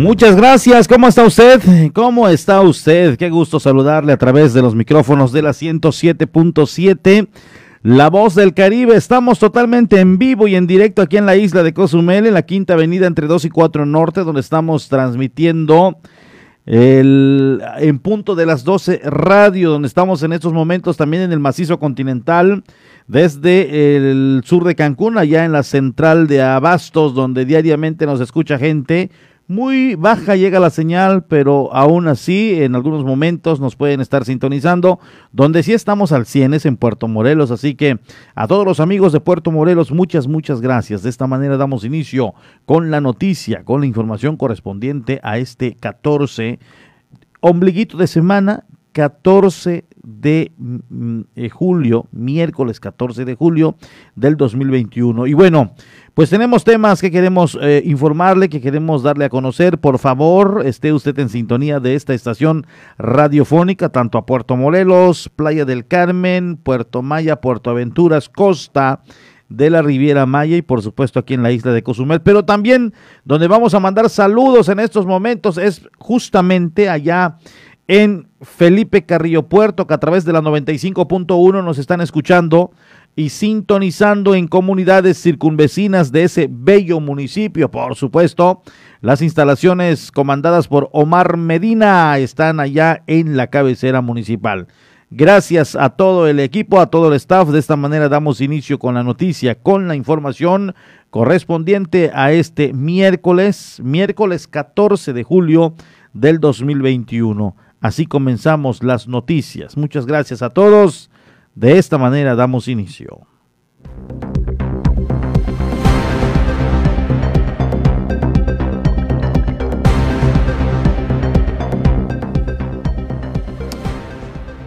Muchas gracias. ¿Cómo está usted? ¿Cómo está usted? Qué gusto saludarle a través de los micrófonos de la 107.7. La voz del Caribe. Estamos totalmente en vivo y en directo aquí en la isla de Cozumel, en la quinta avenida entre 2 y 4 norte, donde estamos transmitiendo el, en punto de las 12 radio, donde estamos en estos momentos también en el macizo continental, desde el sur de Cancún, allá en la central de Abastos, donde diariamente nos escucha gente muy baja llega la señal, pero aún así en algunos momentos nos pueden estar sintonizando. Donde sí estamos al 100 es en Puerto Morelos, así que a todos los amigos de Puerto Morelos, muchas, muchas gracias. De esta manera damos inicio con la noticia, con la información correspondiente a este 14 ombliguito de semana, 14 de mm, eh, julio, miércoles 14 de julio del 2021. Y bueno, pues tenemos temas que queremos eh, informarle, que queremos darle a conocer. Por favor, esté usted en sintonía de esta estación radiofónica, tanto a Puerto Morelos, Playa del Carmen, Puerto Maya, Puerto Aventuras, Costa de la Riviera Maya y por supuesto aquí en la isla de Cozumel, pero también donde vamos a mandar saludos en estos momentos es justamente allá en Felipe Carrillo Puerto, que a través de la 95.1 nos están escuchando y sintonizando en comunidades circunvecinas de ese bello municipio. Por supuesto, las instalaciones comandadas por Omar Medina están allá en la cabecera municipal. Gracias a todo el equipo, a todo el staff. De esta manera damos inicio con la noticia, con la información correspondiente a este miércoles, miércoles 14 de julio del 2021. Así comenzamos las noticias. Muchas gracias a todos. De esta manera damos inicio.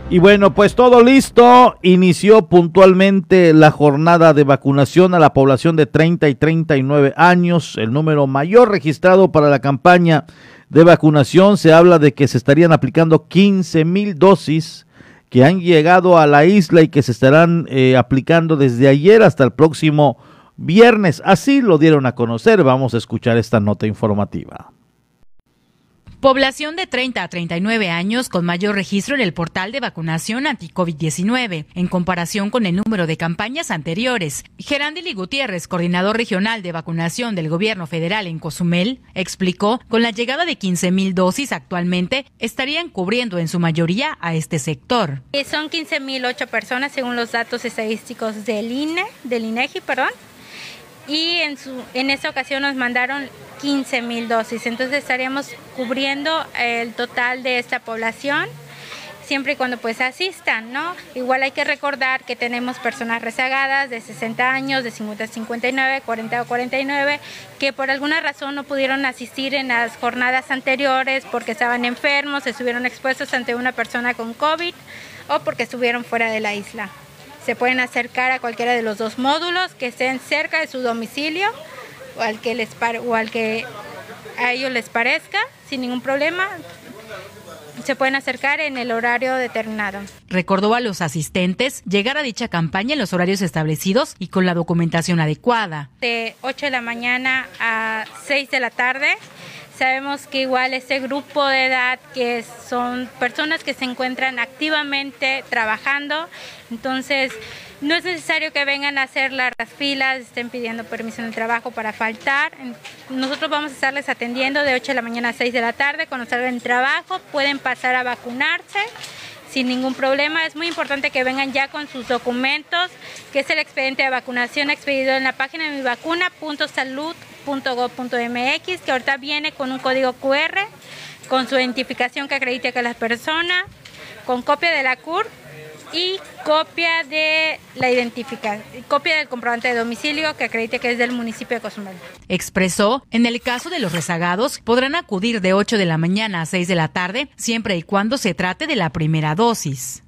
Y bueno, pues todo listo. Inició puntualmente la jornada de vacunación a la población de 30 y 39 años, el número mayor registrado para la campaña de vacunación. Se habla de que se estarían aplicando 15 mil dosis que han llegado a la isla y que se estarán eh, aplicando desde ayer hasta el próximo viernes. Así lo dieron a conocer. Vamos a escuchar esta nota informativa. Población de 30 a 39 años con mayor registro en el portal de vacunación anti-COVID-19, en comparación con el número de campañas anteriores. Gerandili Gutiérrez, coordinador regional de vacunación del gobierno federal en Cozumel, explicó, con la llegada de 15 mil dosis actualmente, estarían cubriendo en su mayoría a este sector. Eh, son 15 mil ocho personas según los datos estadísticos del INE, del INEGI, perdón y en, su, en esta ocasión nos mandaron 15 mil dosis. Entonces estaríamos cubriendo el total de esta población siempre y cuando pues asistan, ¿no? Igual hay que recordar que tenemos personas rezagadas de 60 años, de 50 a 59, 40 a 49, que por alguna razón no pudieron asistir en las jornadas anteriores porque estaban enfermos, estuvieron expuestos ante una persona con COVID o porque estuvieron fuera de la isla se pueden acercar a cualquiera de los dos módulos que estén cerca de su domicilio o al que les o al que a ellos les parezca sin ningún problema se pueden acercar en el horario determinado. Recordó a los asistentes llegar a dicha campaña en los horarios establecidos y con la documentación adecuada. De 8 de la mañana a 6 de la tarde Sabemos que igual ese grupo de edad que son personas que se encuentran activamente trabajando, entonces no es necesario que vengan a hacer las filas, estén pidiendo permiso en el trabajo para faltar. Nosotros vamos a estarles atendiendo de 8 de la mañana a 6 de la tarde. Cuando salgan del trabajo pueden pasar a vacunarse sin ningún problema. Es muy importante que vengan ya con sus documentos, que es el expediente de vacunación expedido en la página de mi vacuna.salud .gov.mx que ahorita viene con un código QR, con su identificación que acredite que la persona, con copia de la CUR y copia de la identificación, copia del comprobante de domicilio que acredite que es del municipio de Cozumel. Expresó, en el caso de los rezagados, podrán acudir de 8 de la mañana a 6 de la tarde, siempre y cuando se trate de la primera dosis.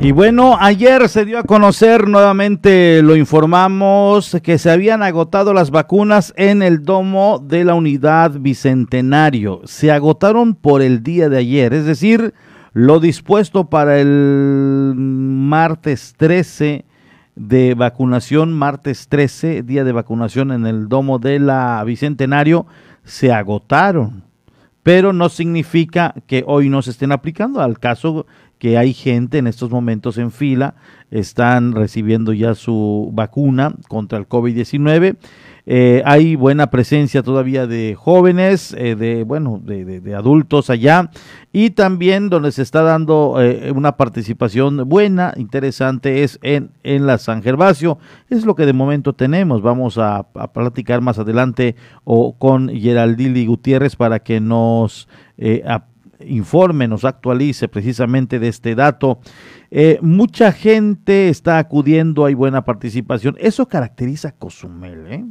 Y bueno, ayer se dio a conocer, nuevamente lo informamos, que se habían agotado las vacunas en el domo de la unidad Bicentenario. Se agotaron por el día de ayer, es decir, Lo dispuesto para el martes 13 de vacunación, martes 13, día de vacunación en el domo de la Bicentenario, se agotaron. Pero no significa que hoy no se estén aplicando. Al caso que hay gente en estos momentos en fila, están recibiendo ya su vacuna contra el COVID-19 eh, hay buena presencia todavía de jóvenes, eh, de bueno, de, adultos allá y también donde se está dando eh, una participación buena, interesante es en, en la San Gervasio. Es lo que de momento tenemos. Vamos a, platicar más adelante o con Geraldili Gutiérrez para que nos informe, nos actualice precisamente de este dato. mucha gente está acudiendo, hay buena participación. Eso caracteriza a Cozumel, ¿eh?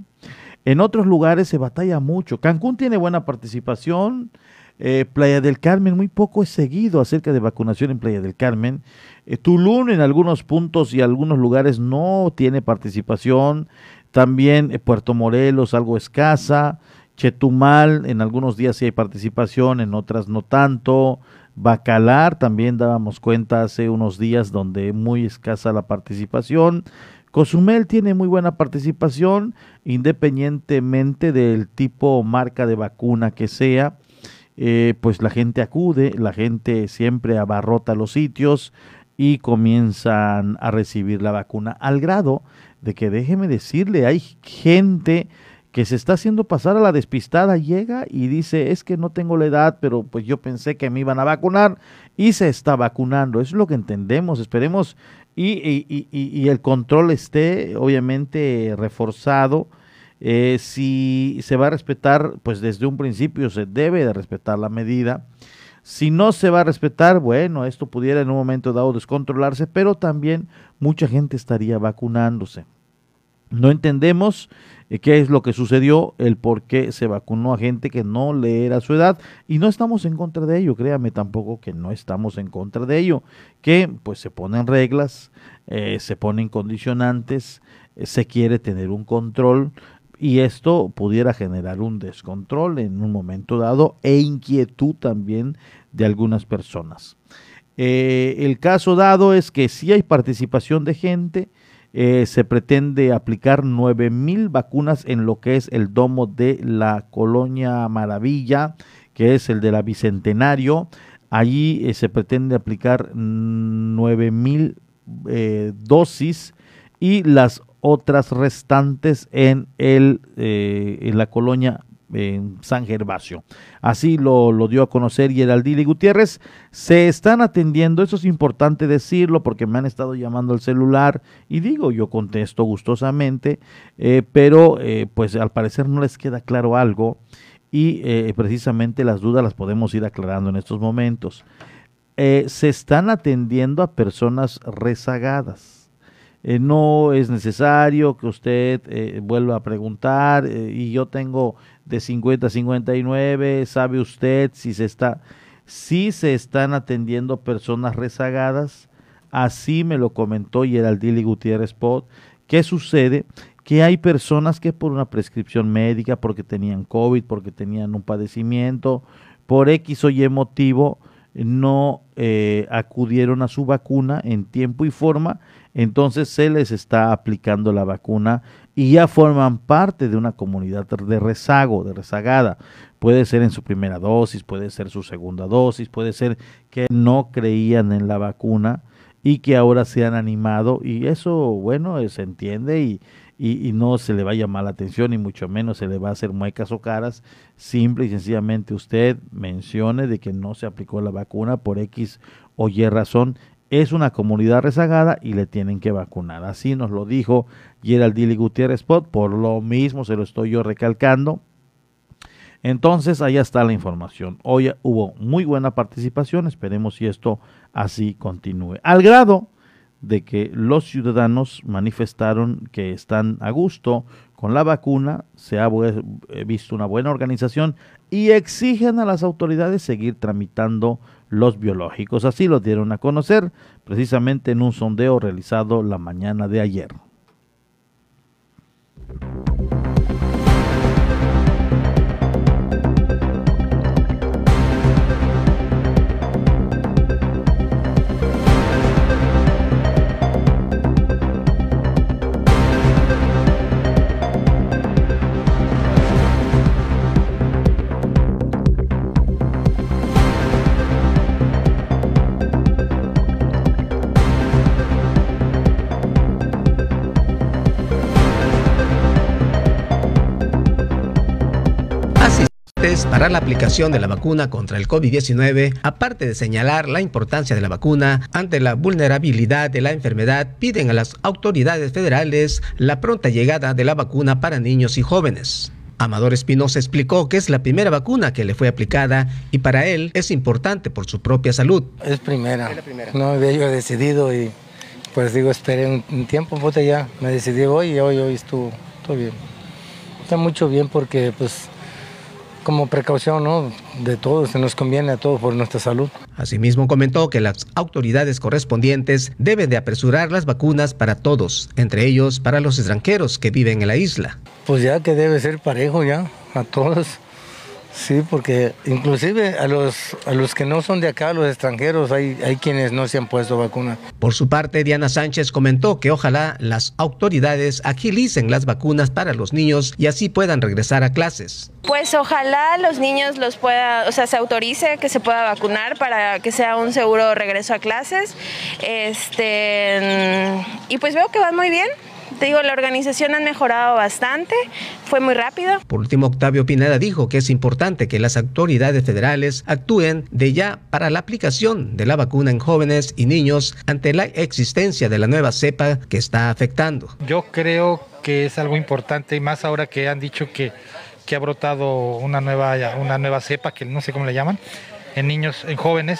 En otros lugares se batalla mucho. Cancún tiene buena participación. Eh, Playa del Carmen, muy poco es seguido acerca de vacunación en Playa del Carmen. Eh, Tulum en algunos puntos y algunos lugares no tiene participación. También eh, Puerto Morelos, algo escasa. Chetumal, en algunos días sí hay participación, en otras no tanto. Bacalar, también dábamos cuenta hace unos días donde muy escasa la participación. Cozumel tiene muy buena participación, independientemente del tipo o marca de vacuna que sea. Eh, pues la gente acude, la gente siempre abarrota los sitios y comienzan a recibir la vacuna al grado de que déjeme decirle, hay gente que se está haciendo pasar a la despistada, llega y dice, es que no tengo la edad, pero pues yo pensé que me iban a vacunar y se está vacunando. Eso es lo que entendemos. Esperemos y, el control esté obviamente reforzado. Eh, si se va a respetar, pues desde un principio se debe de respetar la medida. Si no se va a respetar, bueno, esto pudiera en un momento dado descontrolarse, pero también mucha gente estaría vacunándose. No entendemos qué es lo que sucedió, el por qué se vacunó a gente que no le era su edad. Y no estamos en contra de ello, créame tampoco que no estamos en contra de ello, que pues se ponen reglas, eh, se ponen condicionantes, eh, se quiere tener un control y esto pudiera generar un descontrol en un momento dado e inquietud también de algunas personas. el caso dado es que si hay participación de gente, eh, se pretende aplicar nueve mil vacunas en lo que es el domo de la Colonia Maravilla, que es el de la Bicentenario. Allí eh, se pretende aplicar nueve mil eh, dosis y las otras restantes en, el, en la colonia en San Gervasio. Así lo, lo dio a conocer Geraldine Gutiérrez. Se están atendiendo, eso es importante decirlo porque me han estado llamando al celular y digo, yo contesto gustosamente, eh, pero eh, pues al parecer no les queda claro algo y eh, precisamente las dudas las podemos ir aclarando en estos momentos. se están atendiendo a personas rezagadas no es necesario que usted vuelva a preguntar y yo tengo de 50 a 59, ¿sabe usted si se está si se están atendiendo personas rezagadas? Así me lo comentó Geraldili Gutiérrez Pot. ¿Qué sucede? Que hay personas que por una prescripción médica, porque tenían COVID, porque tenían un padecimiento, por X o Y motivo, no acudieron a su vacuna en tiempo y forma entonces se les está aplicando la vacuna y ya forman parte de una comunidad de rezago, de rezagada. Puede ser en su primera dosis, puede ser su segunda dosis, puede ser que no creían en la vacuna y que ahora se han animado y eso, bueno, se entiende y, y, no se le va a llamar la atención y mucho menos se le va a hacer muecas o caras. Simple y sencillamente usted mencione de que no se aplicó la vacuna por X o Y razón es una comunidad rezagada y le tienen que vacunar. Así nos lo dijo Geraldine Gutiérrez Pot, por lo mismo se lo estoy yo recalcando. Entonces, allá está la información. Hoy hubo muy buena participación, esperemos si esto así continúe. Al grado de que los ciudadanos manifestaron que están a gusto con la vacuna, se ha visto una buena organización y exigen a las autoridades seguir tramitando los biológicos. Así lo dieron a conocer precisamente en un sondeo realizado la mañana de ayer. Para la aplicación de la vacuna contra el COVID-19, aparte de señalar la importancia de la vacuna ante la vulnerabilidad de la enfermedad, piden a las autoridades federales la pronta llegada de la vacuna para niños y jóvenes. Amador Espinosa explicó que es la primera vacuna que le fue aplicada y para él es importante por su propia salud. Es primera. No había yo decidido y pues digo, esperé un, tiempo, pues ya me decidí hoy y hoy, hoy estuvo todo bien. Está mucho bien porque pues como precaución ¿no? de todos, se nos conviene a todos por nuestra salud. Asimismo comentó que las autoridades correspondientes deben de apresurar las vacunas para todos, entre ellos para los extranjeros que viven en la isla. Pues ya que debe ser parejo ya, a todos. Sí, porque inclusive a los, a los que no son de acá, los extranjeros, hay, hay quienes no se han puesto vacuna. Por su parte, Diana Sánchez comentó que ojalá las autoridades agilicen las vacunas para los niños y así puedan regresar a clases. Pues ojalá los niños los pueda, o sea, se autorice que se pueda vacunar para que sea un seguro regreso a clases. Este, y pues veo que van muy bien. Te digo, la organización ha mejorado bastante, fue muy rápido. Por último, Octavio Pineda dijo que es importante que las autoridades federales actúen de ya para la aplicación de la vacuna en jóvenes y niños ante la existencia de la nueva cepa que está afectando. Yo creo que es algo importante y más ahora que han dicho que, que ha brotado una nueva, una nueva cepa, que no sé cómo le llaman, en niños, en jóvenes,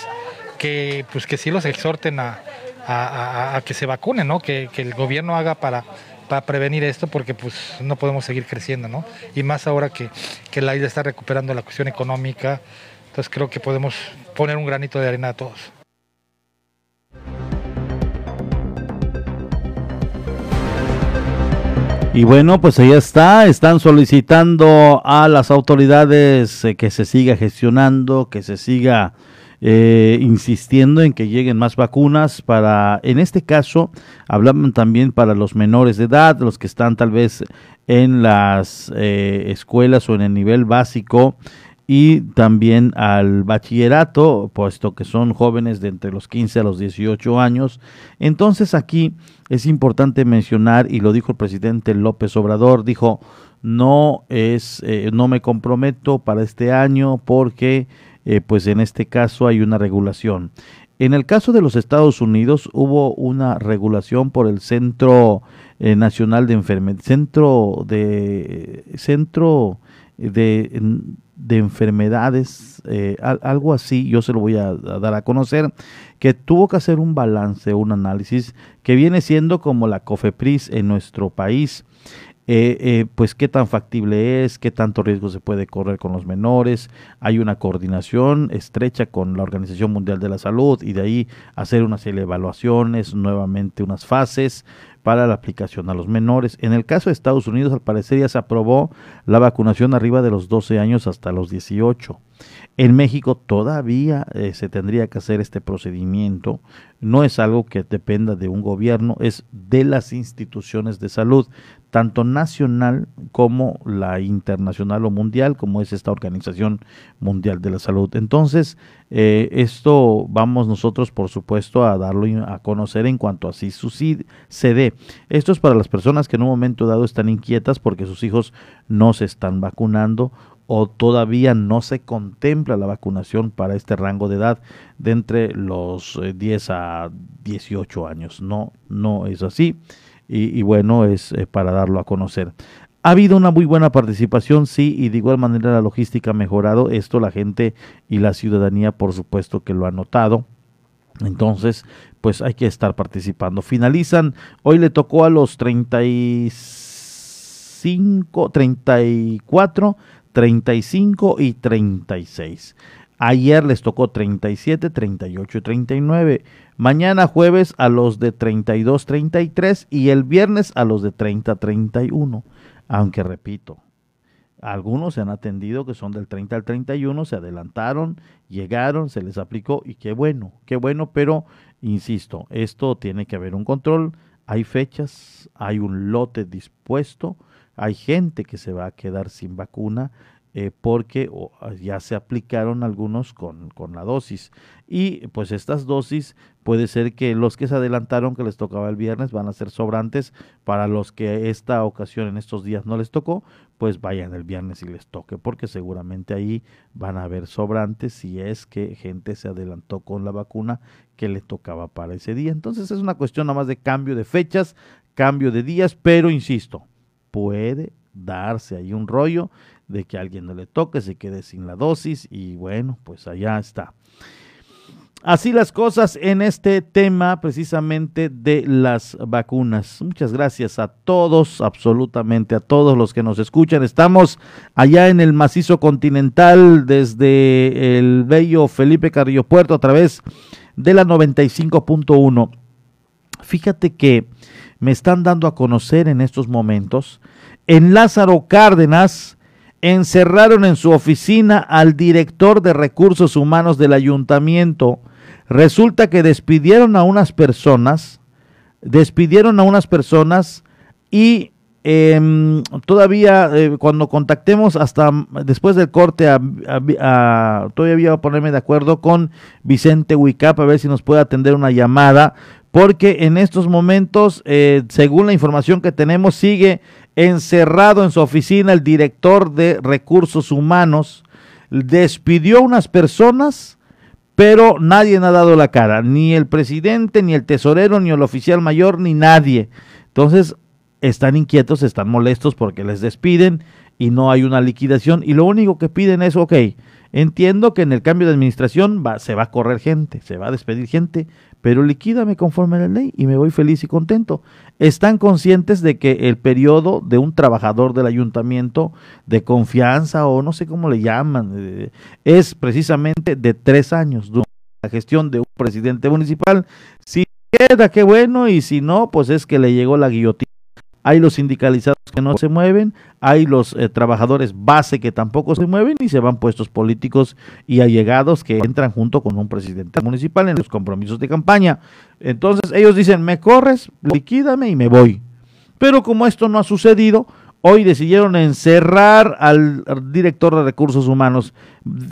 que pues que sí los exhorten a, a, que se vacunen, ¿no? Que, el gobierno haga para, para prevenir esto porque pues no podemos seguir creciendo, ¿no? Y más ahora que, que la isla está recuperando la cuestión económica, entonces creo que podemos poner un granito de arena a todos. Y bueno, pues ahí está, están solicitando a las autoridades eh, que se siga gestionando, que se siga eh, insistiendo en que lleguen más vacunas para, en este caso, hablaban también para los menores de edad, los que están tal vez en las eh, escuelas o en el nivel básico y también al bachillerato, puesto que son jóvenes de entre los 15 a los 18 años. Entonces aquí es importante mencionar, y lo dijo el presidente López Obrador, dijo, no es, eh, no me comprometo para este año porque eh, pues en este caso hay una regulación. En el caso de los Estados Unidos hubo una regulación por el Centro eh, Nacional de Enfermedades, Centro de Centro de, de Enfermedades, eh, algo así, yo se lo voy a, dar a conocer, que tuvo que hacer un balance, un análisis que viene siendo como la COFEPRIS en nuestro país. Eh, eh, pues qué tan factible es, qué tanto riesgo se puede correr con los menores. Hay una coordinación estrecha con la Organización Mundial de la Salud y de ahí hacer una serie de evaluaciones, nuevamente unas fases para la aplicación a los menores. En el caso de Estados Unidos, al parecer ya se aprobó la vacunación arriba de los 12 años hasta los 18. En México todavía eh, se tendría que hacer este procedimiento. No es algo que dependa de un gobierno, es de las instituciones de salud tanto nacional como la internacional o mundial, como es esta Organización Mundial de la Salud. Entonces, eh, esto vamos nosotros, por supuesto, a darlo a conocer en cuanto así sucede. Esto es para las personas que en un momento dado están inquietas porque sus hijos no se están vacunando o todavía no se contempla la vacunación para este rango de edad de entre los 10 eh, a 18 años. No, no es así y, bueno, es para darlo a conocer. Ha habido una muy buena participación, sí, y de igual manera la logística ha mejorado. Esto la gente y la ciudadanía, por supuesto, que lo ha notado. Entonces, pues hay que estar participando. Finalizan, hoy le tocó a los 35, 34, 35 y 36. Ayer les tocó 37, 38 y 39. Mañana jueves a los de 32, 33 y el viernes a los de 30, 31. Aunque repito, algunos se han atendido que son del 30 al 31, se adelantaron, llegaron, se les aplicó y qué bueno, qué bueno, pero insisto, esto tiene que haber un control, hay fechas, hay un lote dispuesto, hay gente que se va a quedar sin vacuna, eh, porque ya se aplicaron algunos con, con, la dosis. Y pues estas dosis puede ser que los que se adelantaron que les tocaba el viernes van a ser sobrantes para los que esta ocasión en estos días no les tocó, pues vayan el viernes y les toque, porque seguramente ahí van a haber sobrantes si es que gente se adelantó con la vacuna que le tocaba para ese día. Entonces es una cuestión nada más de cambio de fechas, cambio de días, pero insisto, puede darse ahí un rollo de que alguien no le toque, se quede sin la dosis y bueno, pues allá está. Así las cosas en este tema precisamente de las vacunas. Muchas gracias a todos, absolutamente a todos los que nos escuchan. Estamos allá en el macizo continental desde el bello Felipe Carrillo Puerto a través de la 95.1. Fíjate que me están dando a conocer en estos momentos en Lázaro Cárdenas encerraron en su oficina al director de recursos humanos del ayuntamiento. Resulta que despidieron a unas personas, despidieron a unas personas y em, todavía eh, cuando contactemos hasta después del corte, todavía voy a ponerme de acuerdo con Vicente Huicap a ver si nos puede atender una llamada, porque en estos momentos, eh, según la información que tenemos, sigue encerrado en su oficina el director de recursos humanos, despidió unas personas, pero nadie ha dado la cara, ni el presidente, ni el tesorero, ni el oficial mayor, ni nadie. Entonces, están inquietos, están molestos porque les despiden y no hay una liquidación y lo único que piden es, ok, entiendo que en el cambio de administración va, se va a correr gente, se va a despedir gente, pero liquídame conforme a la ley y me voy feliz y contento están conscientes de que el periodo de un trabajador del ayuntamiento de confianza o no sé cómo le llaman, eh, es precisamente de tres años durante la gestión de un presidente municipal. Si queda, qué bueno, y si no, pues es que le llegó la guillotina hay los sindicalizados que no se mueven, hay los eh, trabajadores base que tampoco se mueven y se van puestos políticos y allegados que entran junto con un presidente municipal en los compromisos de campaña. Entonces ellos dicen, me corres, liquídame y me voy. Pero como esto no ha sucedido, hoy decidieron encerrar al director de recursos humanos.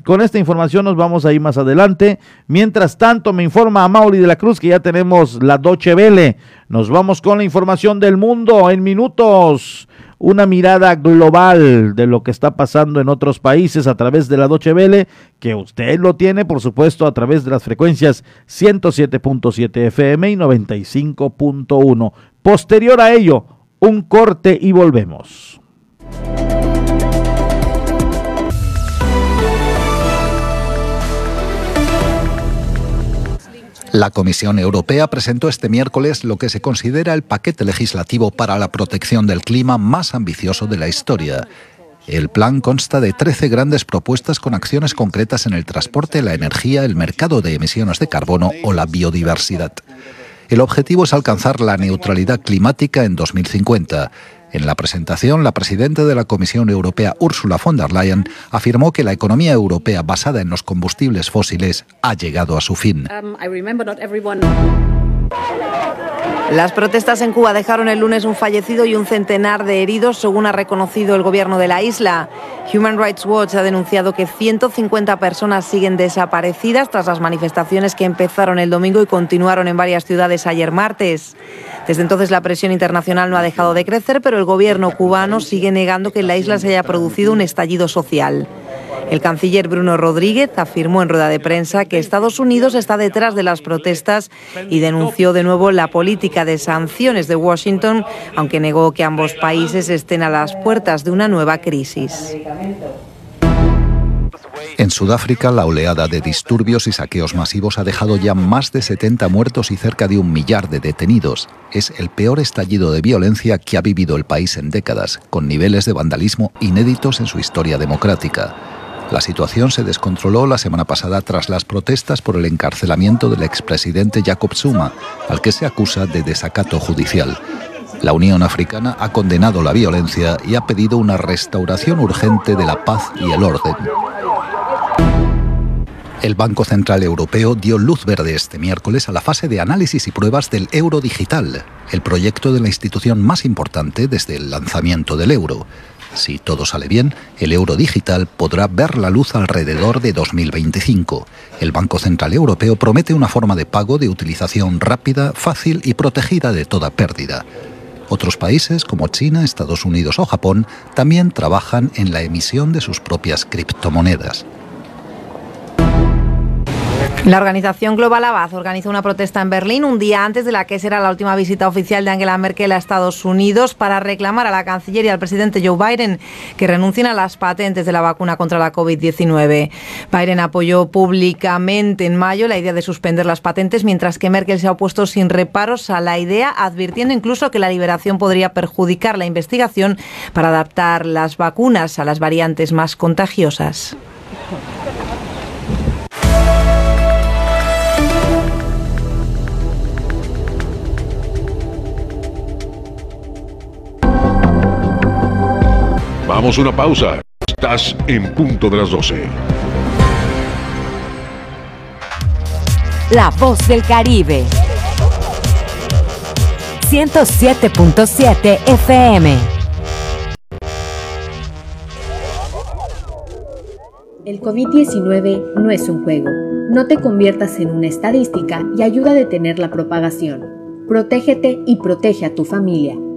Con esta información nos vamos a ir más adelante. Mientras tanto, me informa a Mauri de la Cruz que ya tenemos la Doche Vele. Nos vamos con la información del mundo en minutos. Una mirada global de lo que está pasando en otros países a través de la Doche Vele, que usted lo tiene, por supuesto, a través de las frecuencias 107.7 FM y 95.1. Posterior a ello, un corte y volvemos. La Comisión Europea presentó este miércoles lo que se considera el paquete legislativo para la protección del clima más ambicioso de la historia. El plan consta de 13 grandes propuestas con acciones concretas en el transporte, la energía, el mercado de emisiones de carbono o la biodiversidad. El objetivo es alcanzar la neutralidad climática en 2050. En la presentación, la presidenta de la Comisión Europea, Ursula von der Leyen, afirmó que la economía europea basada en los combustibles fósiles ha llegado a su fin. Um, las protestas en Cuba dejaron el lunes un fallecido y un centenar de heridos, según ha reconocido el gobierno de la isla. Human Rights Watch ha denunciado que 150 personas siguen desaparecidas tras las manifestaciones que empezaron el domingo y continuaron en varias ciudades ayer martes. Desde entonces la presión internacional no ha dejado de crecer, pero el gobierno cubano sigue negando que en la isla se haya producido un estallido social. El canciller Bruno Rodríguez afirmó en rueda de prensa que Estados Unidos está detrás de las protestas y denunció de nuevo la política de sanciones de Washington, aunque negó que ambos países estén a las puertas de una nueva crisis. En Sudáfrica, la oleada de disturbios y saqueos masivos ha dejado ya más de 70 muertos y cerca de un millar de detenidos. Es el peor estallido de violencia que ha vivido el país en décadas, con niveles de vandalismo inéditos en su historia democrática. La situación se descontroló la semana pasada tras las protestas por el encarcelamiento del expresidente Jacob Zuma, al que se acusa de desacato judicial. La Unión Africana ha condenado la violencia y ha pedido una restauración urgente de la paz y el orden. El Banco Central Europeo dio luz verde este miércoles a la fase de análisis y pruebas del euro digital, el proyecto de la institución más importante desde el lanzamiento del euro. Si todo sale bien, el euro digital podrá ver la luz alrededor de 2025. El Banco Central Europeo promete una forma de pago de utilización rápida, fácil y protegida de toda pérdida. Otros países como China, Estados Unidos o Japón también trabajan en la emisión de sus propias criptomonedas. La organización Global Abad organizó una protesta en Berlín un día antes de la que será la última visita oficial de Angela Merkel a Estados Unidos para reclamar a la canciller y al presidente Joe Biden que renuncien a las patentes de la vacuna contra la COVID-19. Biden apoyó públicamente en mayo la idea de suspender las patentes, mientras que Merkel se ha opuesto sin reparos a la idea, advirtiendo incluso que la liberación podría perjudicar la investigación para adaptar las vacunas a las variantes más contagiosas. Vamos a una pausa. Estás en punto de las 12. La voz del Caribe. 107.7 FM. El COVID-19 no es un juego. No te conviertas en una estadística y ayuda a detener la propagación. Protégete y protege a tu familia.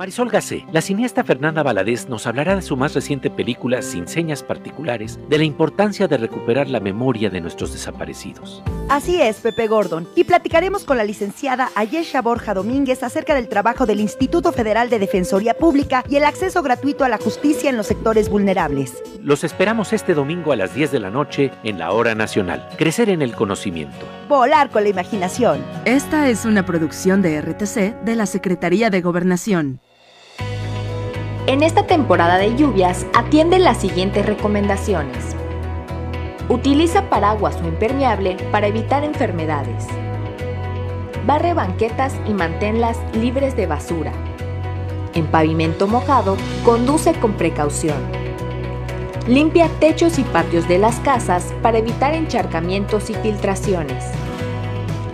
Marisol Gacé, la cineasta Fernanda Valadez nos hablará de su más reciente película Sin señas particulares, de la importancia de recuperar la memoria de nuestros desaparecidos. Así es, Pepe Gordon, y platicaremos con la licenciada Ayesha Borja Domínguez acerca del trabajo del Instituto Federal de Defensoría Pública y el acceso gratuito a la justicia en los sectores vulnerables. Los esperamos este domingo a las 10 de la noche en la Hora Nacional. Crecer en el conocimiento. Volar con la imaginación. Esta es una producción de RTC de la Secretaría de Gobernación. En esta temporada de lluvias, atiende las siguientes recomendaciones. Utiliza paraguas o impermeable para evitar enfermedades. Barre banquetas y manténlas libres de basura. En pavimento mojado, conduce con precaución. Limpia techos y patios de las casas para evitar encharcamientos y filtraciones.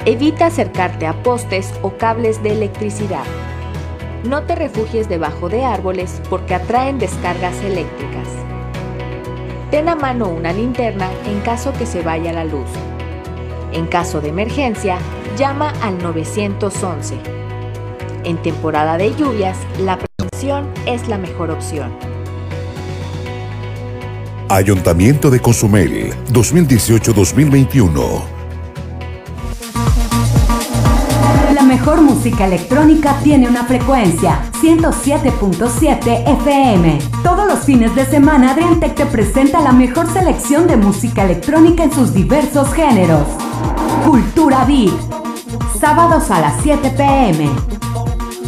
Evita acercarte a postes o cables de electricidad. No te refugies debajo de árboles porque atraen descargas eléctricas. Ten a mano una linterna en caso que se vaya la luz. En caso de emergencia, llama al 911. En temporada de lluvias, la prevención es la mejor opción. Ayuntamiento de Cozumel, 2018-2021. Música electrónica tiene una frecuencia 107.7 FM. Todos los fines de semana Adriantec te presenta la mejor selección de música electrónica en sus diversos géneros. Cultura Beat. Sábados a las 7 pm.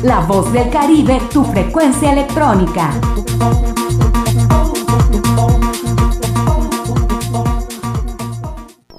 La voz del Caribe, tu frecuencia electrónica.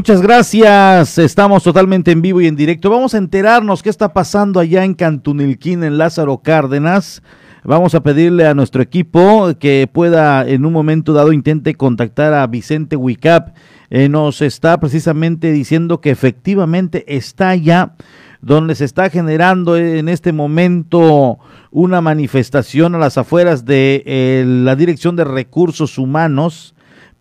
Muchas gracias. Estamos totalmente en vivo y en directo. Vamos a enterarnos qué está pasando allá en Cantunilquín, en Lázaro Cárdenas. Vamos a pedirle a nuestro equipo que pueda en un momento dado intente contactar a Vicente Wicap. Eh, nos está precisamente diciendo que efectivamente está allá donde se está generando en este momento una manifestación a las afueras de eh, la Dirección de Recursos Humanos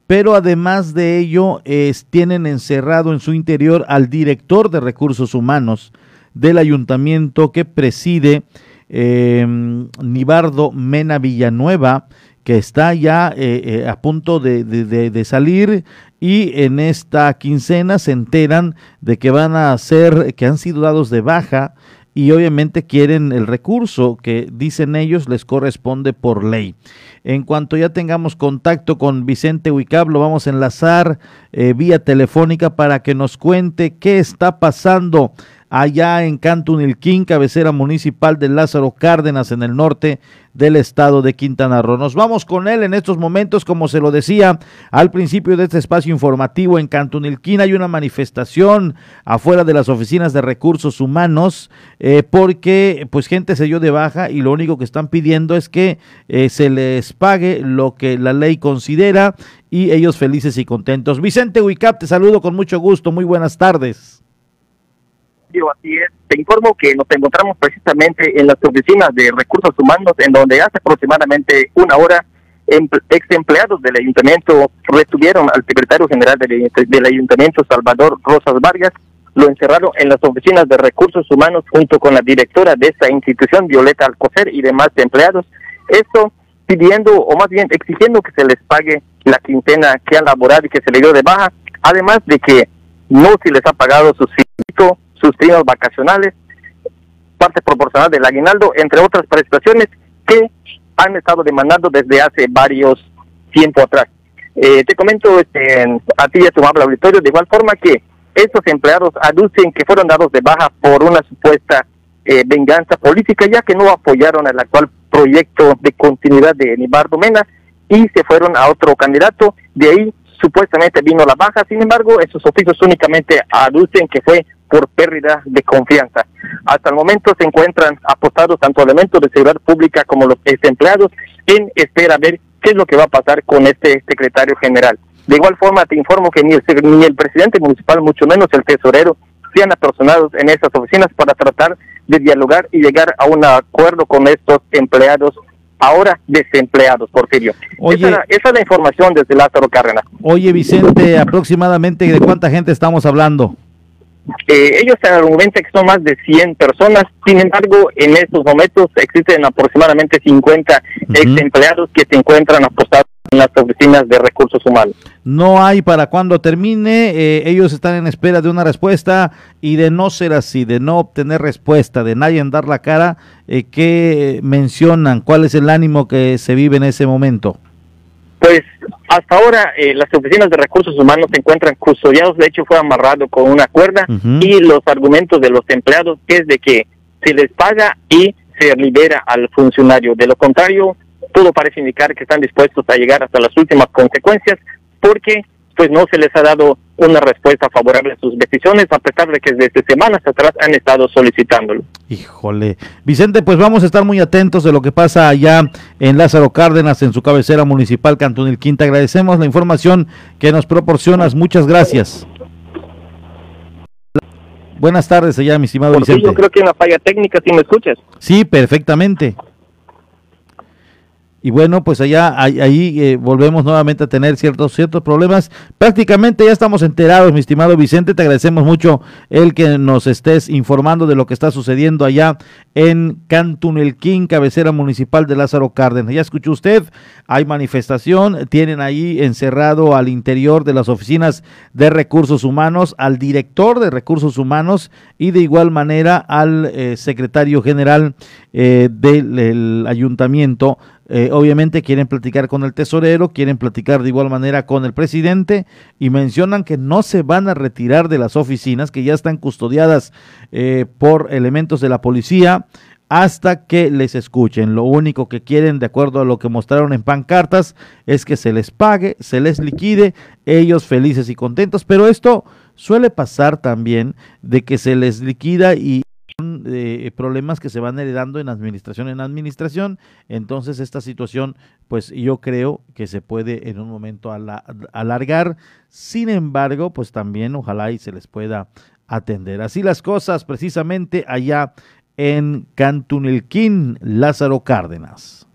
pero además de ello tienen encerrado en su interior al director de recursos humanos del ayuntamiento que preside em, Nibardo Mena Villanueva, que está ya eh, eh, a punto de, de, salir y en esta quincena se enteran de que van a ser, que han sido dados de baja y obviamente quieren el recurso que dicen ellos les corresponde por ley. En cuanto ya tengamos contacto con Vicente Huicab, lo vamos a enlazar eh, vía telefónica para que nos cuente qué está pasando allá en Cantunilquín, cabecera municipal de Lázaro Cárdenas, en el norte del estado de Quintana Roo. Nos vamos con él en estos momentos, como se lo decía al principio de este espacio informativo en Cantunilquín, hay una manifestación afuera de las oficinas de recursos humanos, eh, porque pues gente se dio de baja y lo único que están pidiendo es que eh, se les pague lo que la ley considera y ellos felices y contentos. Vicente Huicap, te saludo con mucho gusto, muy buenas tardes así es. Te informo que nos encontramos precisamente en las oficinas de recursos humanos, en donde hace aproximadamente una hora ex empleados del ayuntamiento retuvieron al secretario general del, ayuntamiento, Salvador Rosas Vargas, lo encerraron en las oficinas de recursos humanos junto con la directora de esta institución, Violeta Alcocer, y demás empleados. Esto pidiendo, o más bien exigiendo que se les pague la quincena que han laborado y que se le dio de baja, además de que no se les ha pagado su sitio sus primas vacacionales, parte proporcional del aguinaldo, entre otras prestaciones que han estado demandando desde hace varios tiempo atrás. Eh, te comento este, a ti y a tu amable auditorio, de igual forma que estos empleados aducen que fueron dados de baja por una supuesta eh, venganza política, ya que no apoyaron el actual proyecto de continuidad de Nibardo Mena y se fueron a otro candidato. De ahí supuestamente vino la baja, sin embargo, esos oficios únicamente aducen que fue por pérdida de confianza. Hasta el momento se encuentran apostados tanto elementos de seguridad pública como los empleados en espera a ver qué es lo que va a pasar con este secretario general. De igual forma, te informo que ni el, ni el presidente municipal, mucho menos el tesorero, sean apersonados en esas oficinas para tratar de dialogar y llegar a un acuerdo con estos empleados ahora desempleados, Porfirio. esa, esa es la información desde Lázaro Cárdenas. Oye, Vicente, aproximadamente de cuánta gente estamos hablando. Eh, ellos argumentan que son más de 100 personas, sin embargo, en estos momentos existen aproximadamente 50 ex empleados que se encuentran apostados en las oficinas de recursos humanos. No hay para cuando termine, eh, ellos están en espera de una respuesta y de no ser así, de no obtener respuesta, de nadie dar la cara, eh, ¿qué mencionan? ¿Cuál es el ánimo que se vive en ese momento? Pues hasta ahora eh, las oficinas de recursos humanos se encuentran custodiados, de hecho fue amarrado con una cuerda. Y los argumentos de los empleados es de que se les paga y se libera al funcionario. De lo contrario, todo parece indicar que están dispuestos a llegar hasta las últimas consecuencias porque pues no se les ha dado una respuesta favorable a sus decisiones, a pesar de que desde semanas atrás han estado solicitándolo. Híjole. Vicente, pues vamos a estar muy atentos de lo que pasa allá en Lázaro Cárdenas, en su cabecera municipal, Cantón El Quinta. Agradecemos la información que nos proporcionas. Muchas gracias. Buenas tardes allá, mi estimado Vicente. Yo creo que una falla técnica, si me escuchas. Sí, perfectamente. Y bueno, pues allá ahí eh, volvemos nuevamente a tener ciertos ciertos problemas. Prácticamente ya estamos enterados, mi estimado Vicente. Te agradecemos mucho el que nos estés informando de lo que está sucediendo allá en Cantunelquín, cabecera municipal de Lázaro Cárdenas. Ya escuchó usted, hay manifestación, tienen ahí encerrado al interior de las oficinas de recursos humanos al director de recursos humanos y de igual manera al eh, secretario general eh, del ayuntamiento eh, obviamente quieren platicar con el tesorero, quieren platicar de igual manera con el presidente y mencionan que no se van a retirar de las oficinas que ya están custodiadas eh, por elementos de la policía hasta que les escuchen. Lo único que quieren, de acuerdo a lo que mostraron en pancartas, es que se les pague, se les liquide, ellos felices y contentos, pero esto suele pasar también de que se les liquida y eh, problemas que se van heredando en administración en administración. Entonces esta situación, pues yo creo que se puede en un momento alargar. Sin embargo, pues también ojalá y se les pueda atender. Así las cosas precisamente allá en Cantunilquín, Lázaro Cárdenas.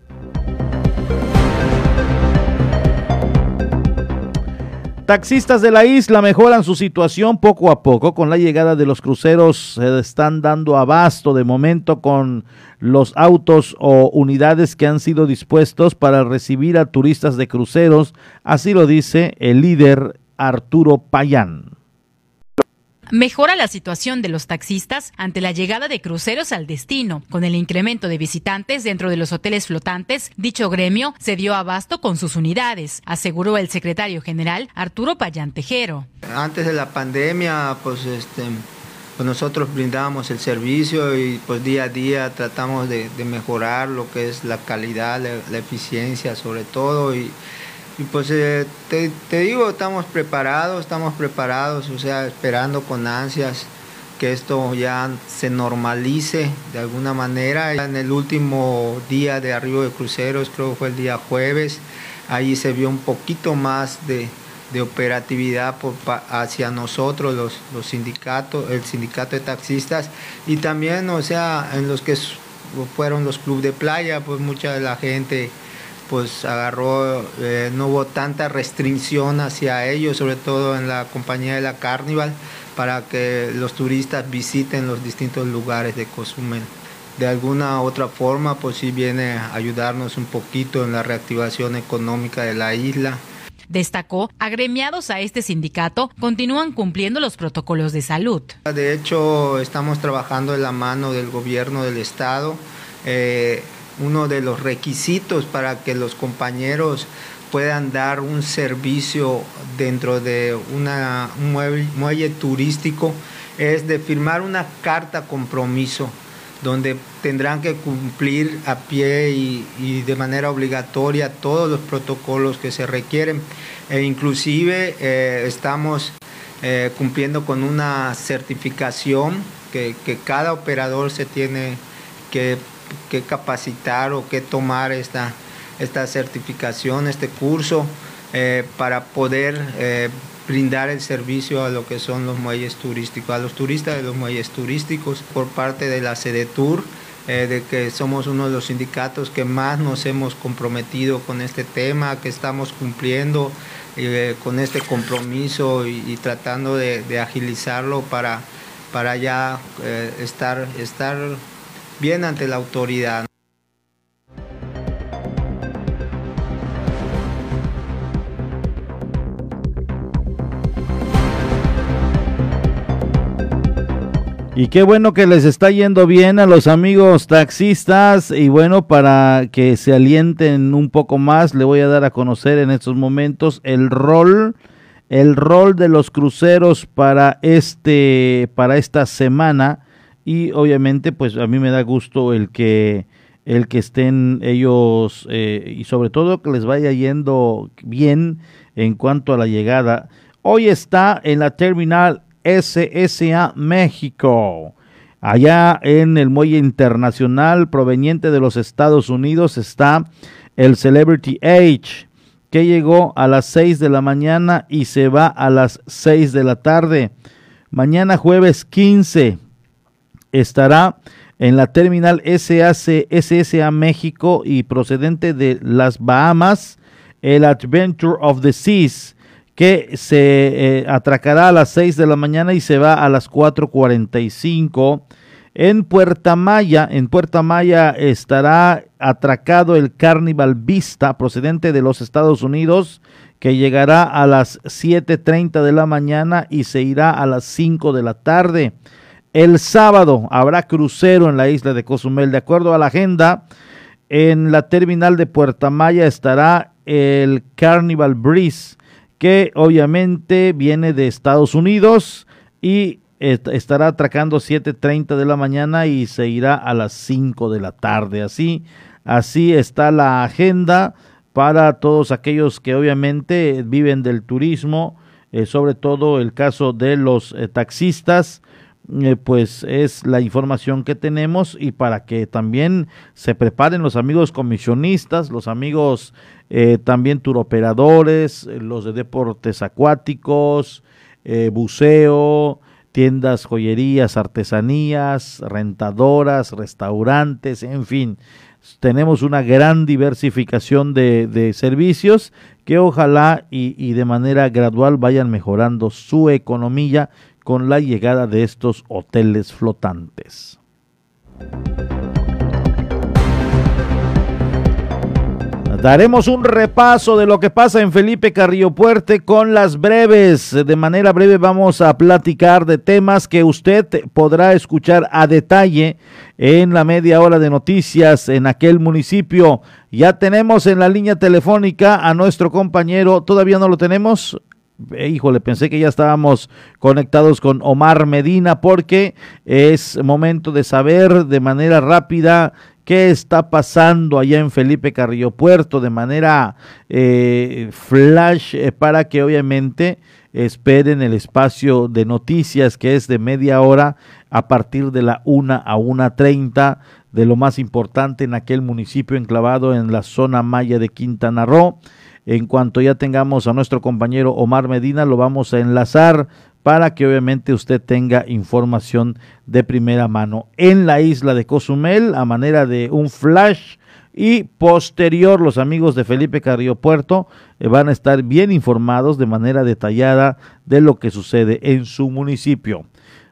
Taxistas de la isla mejoran su situación poco a poco. Con la llegada de los cruceros se están dando abasto de momento con los autos o unidades que han sido dispuestos para recibir a turistas de cruceros. Así lo dice el líder Arturo Payán mejora la situación de los taxistas ante la llegada de cruceros al destino. Con el incremento de visitantes dentro de los hoteles flotantes, dicho gremio se dio abasto con sus unidades, aseguró el secretario general Arturo Payán Tejero. Antes de la pandemia, pues este pues nosotros brindábamos el servicio y pues día a día tratamos de, mejorar lo que es la calidad, la eficiencia sobre todo y y pues eh, te, digo, estamos preparados, estamos preparados, o sea, esperando con ansias que esto ya se normalice de alguna manera. En el último día de arribo de cruceros, creo que fue el día jueves, ahí se vio un poquito más de, operatividad por, hacia nosotros, los, los sindicatos, el sindicato de taxistas, y también, o sea, en los que fueron los clubes de playa, pues mucha de la gente pues agarró, eh, no hubo tanta restricción hacia ellos, sobre todo en la compañía de la Carnival, para que los turistas visiten los distintos lugares de Cozumel. De alguna otra forma, pues sí viene a ayudarnos un poquito en la reactivación económica de la isla. Destacó, agremiados a este sindicato continúan cumpliendo los protocolos de salud. De hecho, estamos trabajando en la mano del gobierno del estado. Eh, uno de los requisitos para que los compañeros puedan dar un servicio dentro de un muelle, turístico es de firmar una carta compromiso donde tendrán que cumplir a pie y, de manera obligatoria todos los protocolos que se requieren. E inclusive eh, estamos eh, cumpliendo con una certificación que cada operador se tiene que que capacitar o que tomar esta, esta certificación, este curso, eh, para poder eh, brindar el servicio a lo que son los muelles turísticos, a los turistas de los muelles turísticos por parte de la Tour, eh, de que somos uno de los sindicatos que más nos hemos comprometido con este tema, que estamos cumpliendo con este compromiso y, tratando de, agilizarlo para, para ya estar, estar bien ante la autoridad. Y qué bueno que les está yendo bien a los amigos taxistas y bueno, para que se alienten un poco más, le voy a dar a conocer en estos momentos el rol el rol de los cruceros para este para esta semana y obviamente pues a mí me da gusto el que el que estén ellos eh, y sobre todo que les vaya yendo bien en cuanto a la llegada. Hoy está en la terminal SSA México. Allá en el muelle internacional proveniente de los Estados Unidos está el Celebrity Age que llegó a las 6 de la mañana y se va a las 6 de la tarde. Mañana jueves 15 estará en la terminal SAC, SSA México y procedente de las Bahamas, el Adventure of the Seas, que se eh, atracará a las 6 de la mañana y se va a las 4.45. En Puerta Maya, en Puerta Maya estará atracado el Carnival Vista procedente de los Estados Unidos que llegará a las 7.30 de la mañana y se irá a las 5 de la tarde. El sábado habrá crucero en la isla de Cozumel. De acuerdo a la agenda, en la terminal de Puerta Maya estará el Carnival Breeze, que obviamente viene de Estados Unidos y estará atracando 7.30 de la mañana y se irá a las 5 de la tarde. Así, así está la agenda para todos aquellos que obviamente viven del turismo eh, sobre todo el caso de los eh, taxistas, eh, pues es la información que tenemos y para que también se preparen los amigos comisionistas, los amigos también turoperadores, los de deportes acuáticos, buceo, tiendas, joyerías, artesanías, rentadoras, restaurantes, en fin, tenemos una gran diversificación de, servicios que ojalá y, y, de manera gradual vayan mejorando su economía con la llegada de estos hoteles flotantes. Daremos un repaso de lo que pasa en Felipe Carrillo Puerte con las breves. De manera breve vamos a platicar de temas que usted podrá escuchar a detalle en la media hora de noticias en aquel municipio. Ya tenemos en la línea telefónica a nuestro compañero, todavía no lo tenemos. Eh, híjole, pensé que ya estábamos conectados con Omar Medina porque es momento de saber de manera rápida qué está pasando allá en Felipe Carrillo Puerto de manera eh, flash eh, para que obviamente esperen el espacio de noticias que es de media hora a partir de la una a una treinta de lo más importante en aquel municipio enclavado en la zona maya de Quintana Roo. En cuanto ya tengamos a nuestro compañero Omar Medina, lo vamos a enlazar para que obviamente usted tenga información de primera mano en la isla de Cozumel a manera de un flash y posterior los amigos de Felipe Carrillo Puerto eh, van a estar bien informados de manera detallada de lo que sucede en su municipio.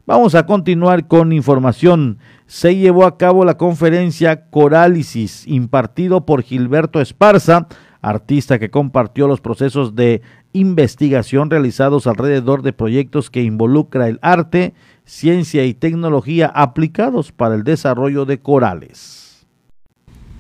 Vamos a continuar con información. Se llevó a cabo la conferencia Corálisis impartido por Gilberto Esparza, artista que compartió los procesos de investigación realizados alrededor de proyectos que involucra el arte, ciencia y tecnología aplicados para el desarrollo de corales.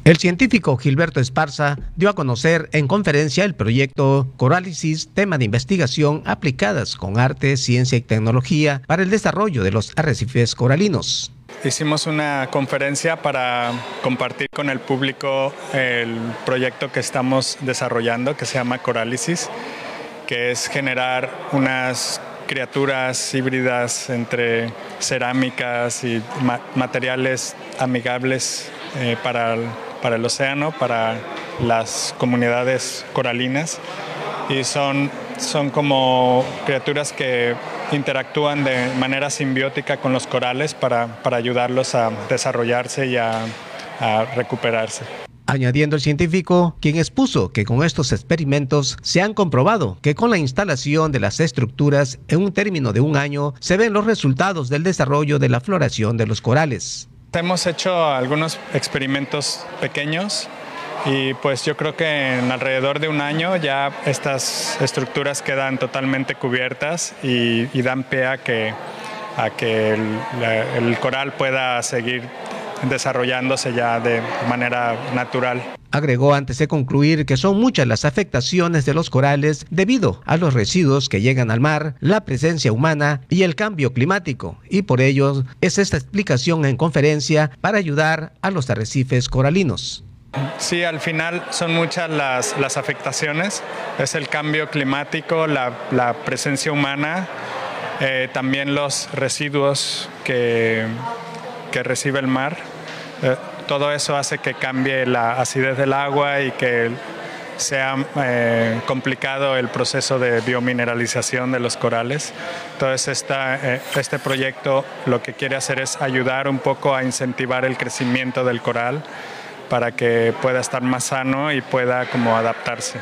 El científico Gilberto Esparza dio a conocer en conferencia el proyecto Corálisis, tema de investigación aplicadas con arte, ciencia y tecnología para el desarrollo de los arrecifes coralinos. Hicimos una conferencia para compartir con el público el proyecto que estamos desarrollando que se llama Corálisis que es generar unas criaturas híbridas entre cerámicas y materiales amigables eh, para, para el océano, para las comunidades coralinas. Y son, son como criaturas que interactúan de manera simbiótica con los corales para, para ayudarlos a desarrollarse y a, a recuperarse añadiendo el científico, quien expuso que con estos experimentos se han comprobado que con la instalación de las estructuras en un término de un año se ven los resultados del desarrollo de la floración de los corales. Hemos hecho algunos experimentos pequeños y pues yo creo que en alrededor de un año ya estas estructuras quedan totalmente cubiertas y, dan pie a que, a que el coral pueda seguir desarrollándose ya de manera natural. Agregó antes de concluir que son muchas las afectaciones de los corales debido a los residuos que llegan al mar, la presencia humana y el cambio climático, y por ello es esta explicación en conferencia para ayudar a los arrecifes coralinos. Sí, al final son muchas las, las afectaciones. Es el cambio climático, la, presencia humana, eh, también los residuos que, que recibe el mar eh, todo eso hace que cambie la acidez del agua y que sea eh, complicado el proceso de biomineralización de los corales. Entonces este proyecto lo que quiere hacer es ayudar un poco a incentivar el crecimiento del coral para que pueda estar más sano y pueda como adaptarse.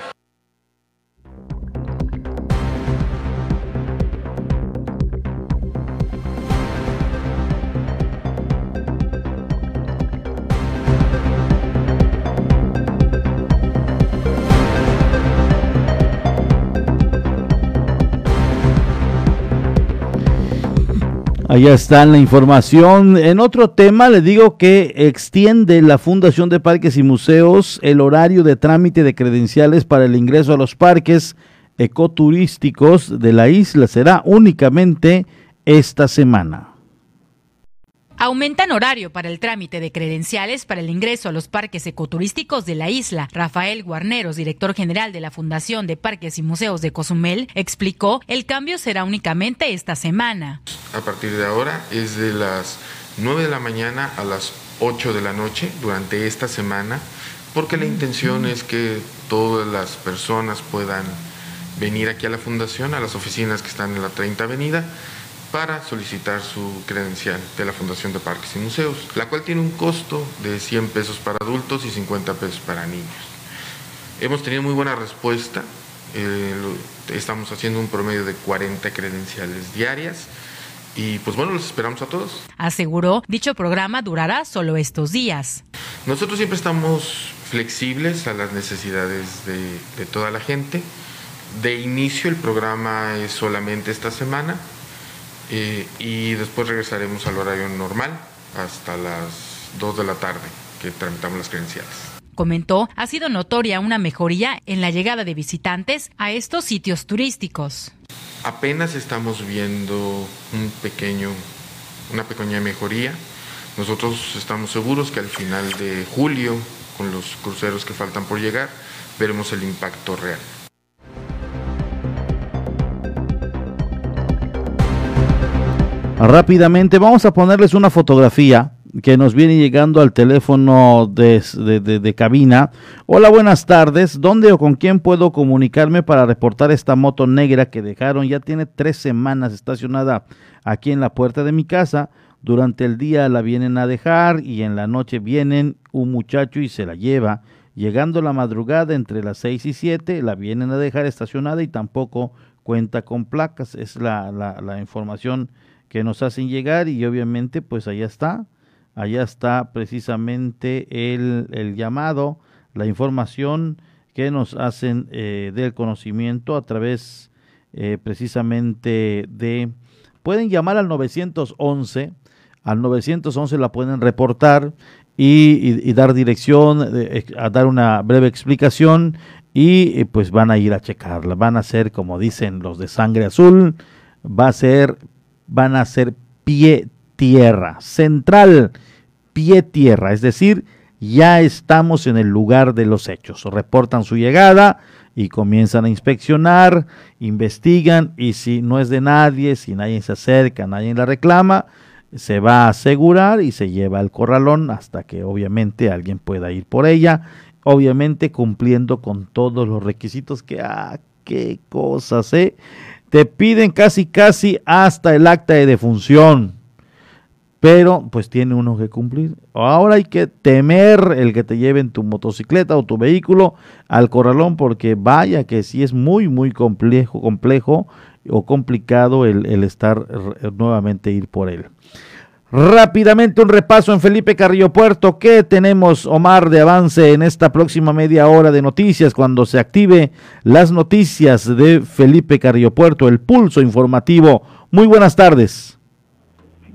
Allá está la información. En otro tema, le digo que extiende la Fundación de Parques y Museos el horario de trámite de credenciales para el ingreso a los parques ecoturísticos de la isla. Será únicamente esta semana. Aumentan horario para el trámite de credenciales para el ingreso a los parques ecoturísticos de la isla. Rafael Guarneros, director general de la Fundación de Parques y Museos de Cozumel, explicó el cambio será únicamente esta semana. A partir de ahora es de las 9 de la mañana a las 8 de la noche durante esta semana, porque la intención es que todas las personas puedan venir aquí a la fundación, a las oficinas que están en la 30 Avenida, para solicitar su credencial de la Fundación de Parques y Museos, la cual tiene un costo de 100 pesos para adultos y 50 pesos para niños. Hemos tenido muy buena respuesta, eh, estamos haciendo un promedio de 40 credenciales diarias. Y pues bueno, los esperamos a todos. Aseguró, dicho programa durará solo estos días. Nosotros siempre estamos flexibles a las necesidades de, de toda la gente. De inicio el programa es solamente esta semana eh, y después regresaremos al horario normal hasta las 2 de la tarde que tramitamos las credenciales. Comentó, ha sido notoria una mejoría en la llegada de visitantes a estos sitios turísticos. Apenas estamos viendo un pequeño, una pequeña mejoría. Nosotros estamos seguros que al final de julio, con los cruceros que faltan por llegar, veremos el impacto real. Rápidamente, vamos a ponerles una fotografía que nos viene llegando al teléfono de, de, cabina. Hola, buenas tardes. ¿Dónde o con quién puedo comunicarme para reportar esta moto negra que dejaron? Ya tiene tres semanas estacionada aquí en la puerta de mi casa. Durante el día la vienen a dejar y en la noche vienen un muchacho y se la lleva. Llegando la madrugada entre las seis y siete, la vienen a dejar estacionada y tampoco cuenta con placas. Es la, la información que nos hacen llegar y obviamente pues allá está, allá está precisamente el, el llamado, la información que nos hacen eh, del conocimiento a través eh, precisamente de, pueden llamar al 911, al 911 la pueden reportar y, dar dirección, a dar una breve explicación y pues van a ir a checarla, van a ser como dicen los de sangre azul, va a ser van a ser pie tierra, central pie tierra, es decir, ya estamos en el lugar de los hechos. Reportan su llegada y comienzan a inspeccionar, investigan y si no es de nadie, si nadie se acerca, nadie la reclama, se va a asegurar y se lleva al corralón hasta que obviamente alguien pueda ir por ella, obviamente cumpliendo con todos los requisitos que, ah, qué cosas, ¿eh? Te piden casi casi hasta el acta de defunción. Pero pues tiene uno que cumplir. Ahora hay que temer el que te lleven tu motocicleta o tu vehículo al corralón porque vaya que sí es muy muy complejo, complejo o complicado el, el estar nuevamente ir por él. Rápidamente un repaso en Felipe Carrillo Puerto. ¿Qué tenemos, Omar, de avance en esta próxima media hora de noticias cuando se active las noticias de Felipe Carrillo Puerto, el pulso informativo? Muy buenas tardes.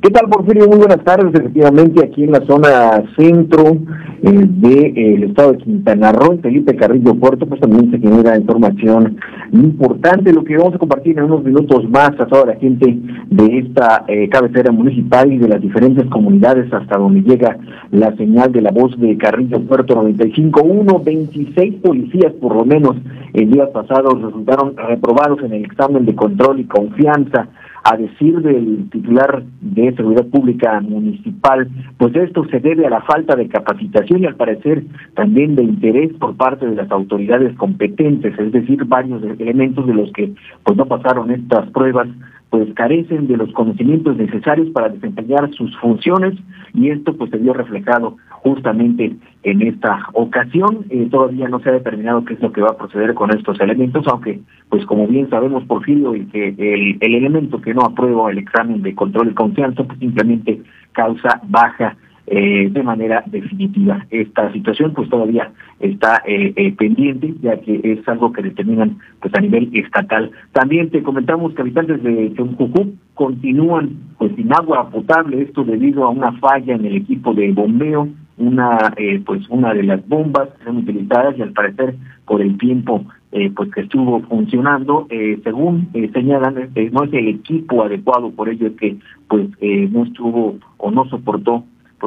¿Qué tal, Porfirio? Muy buenas tardes. Efectivamente, aquí en la zona centro eh, del estado de Quintana Roo, Felipe Carrillo Puerto, pues también se genera información importante. Lo que vamos a compartir en unos minutos más a toda la gente de esta eh, cabecera municipal y de las diferentes comunidades hasta donde llega la señal de la voz de Carrillo Puerto 95.1. 26 policías, por lo menos, en días pasados resultaron reprobados en el examen de control y confianza a decir del titular de Seguridad Pública Municipal, pues esto se debe a la falta de capacitación y al parecer también de interés por parte de las autoridades competentes, es decir, varios elementos de los que pues no pasaron estas pruebas pues carecen de los conocimientos necesarios para desempeñar sus funciones y esto pues se vio reflejado justamente en esta ocasión. Eh, todavía no se ha determinado qué es lo que va a proceder con estos elementos, aunque pues como bien sabemos Porfirio y que el, el elemento que no aprueba el examen de control y confianza pues simplemente causa baja eh, de manera definitiva. Esta situación pues todavía está eh, eh, pendiente, ya que es algo que determinan pues a nivel estatal. También te comentamos que habitantes de Choncucú continúan pues sin agua potable, esto debido a una falla en el equipo de bombeo, una pues una de las bombas que son utilizadas y al parecer por el tiempo eh, pues que estuvo funcionando, eh, según eh, señalan, no es el equipo adecuado, por ello es que pues no estuvo o no soportó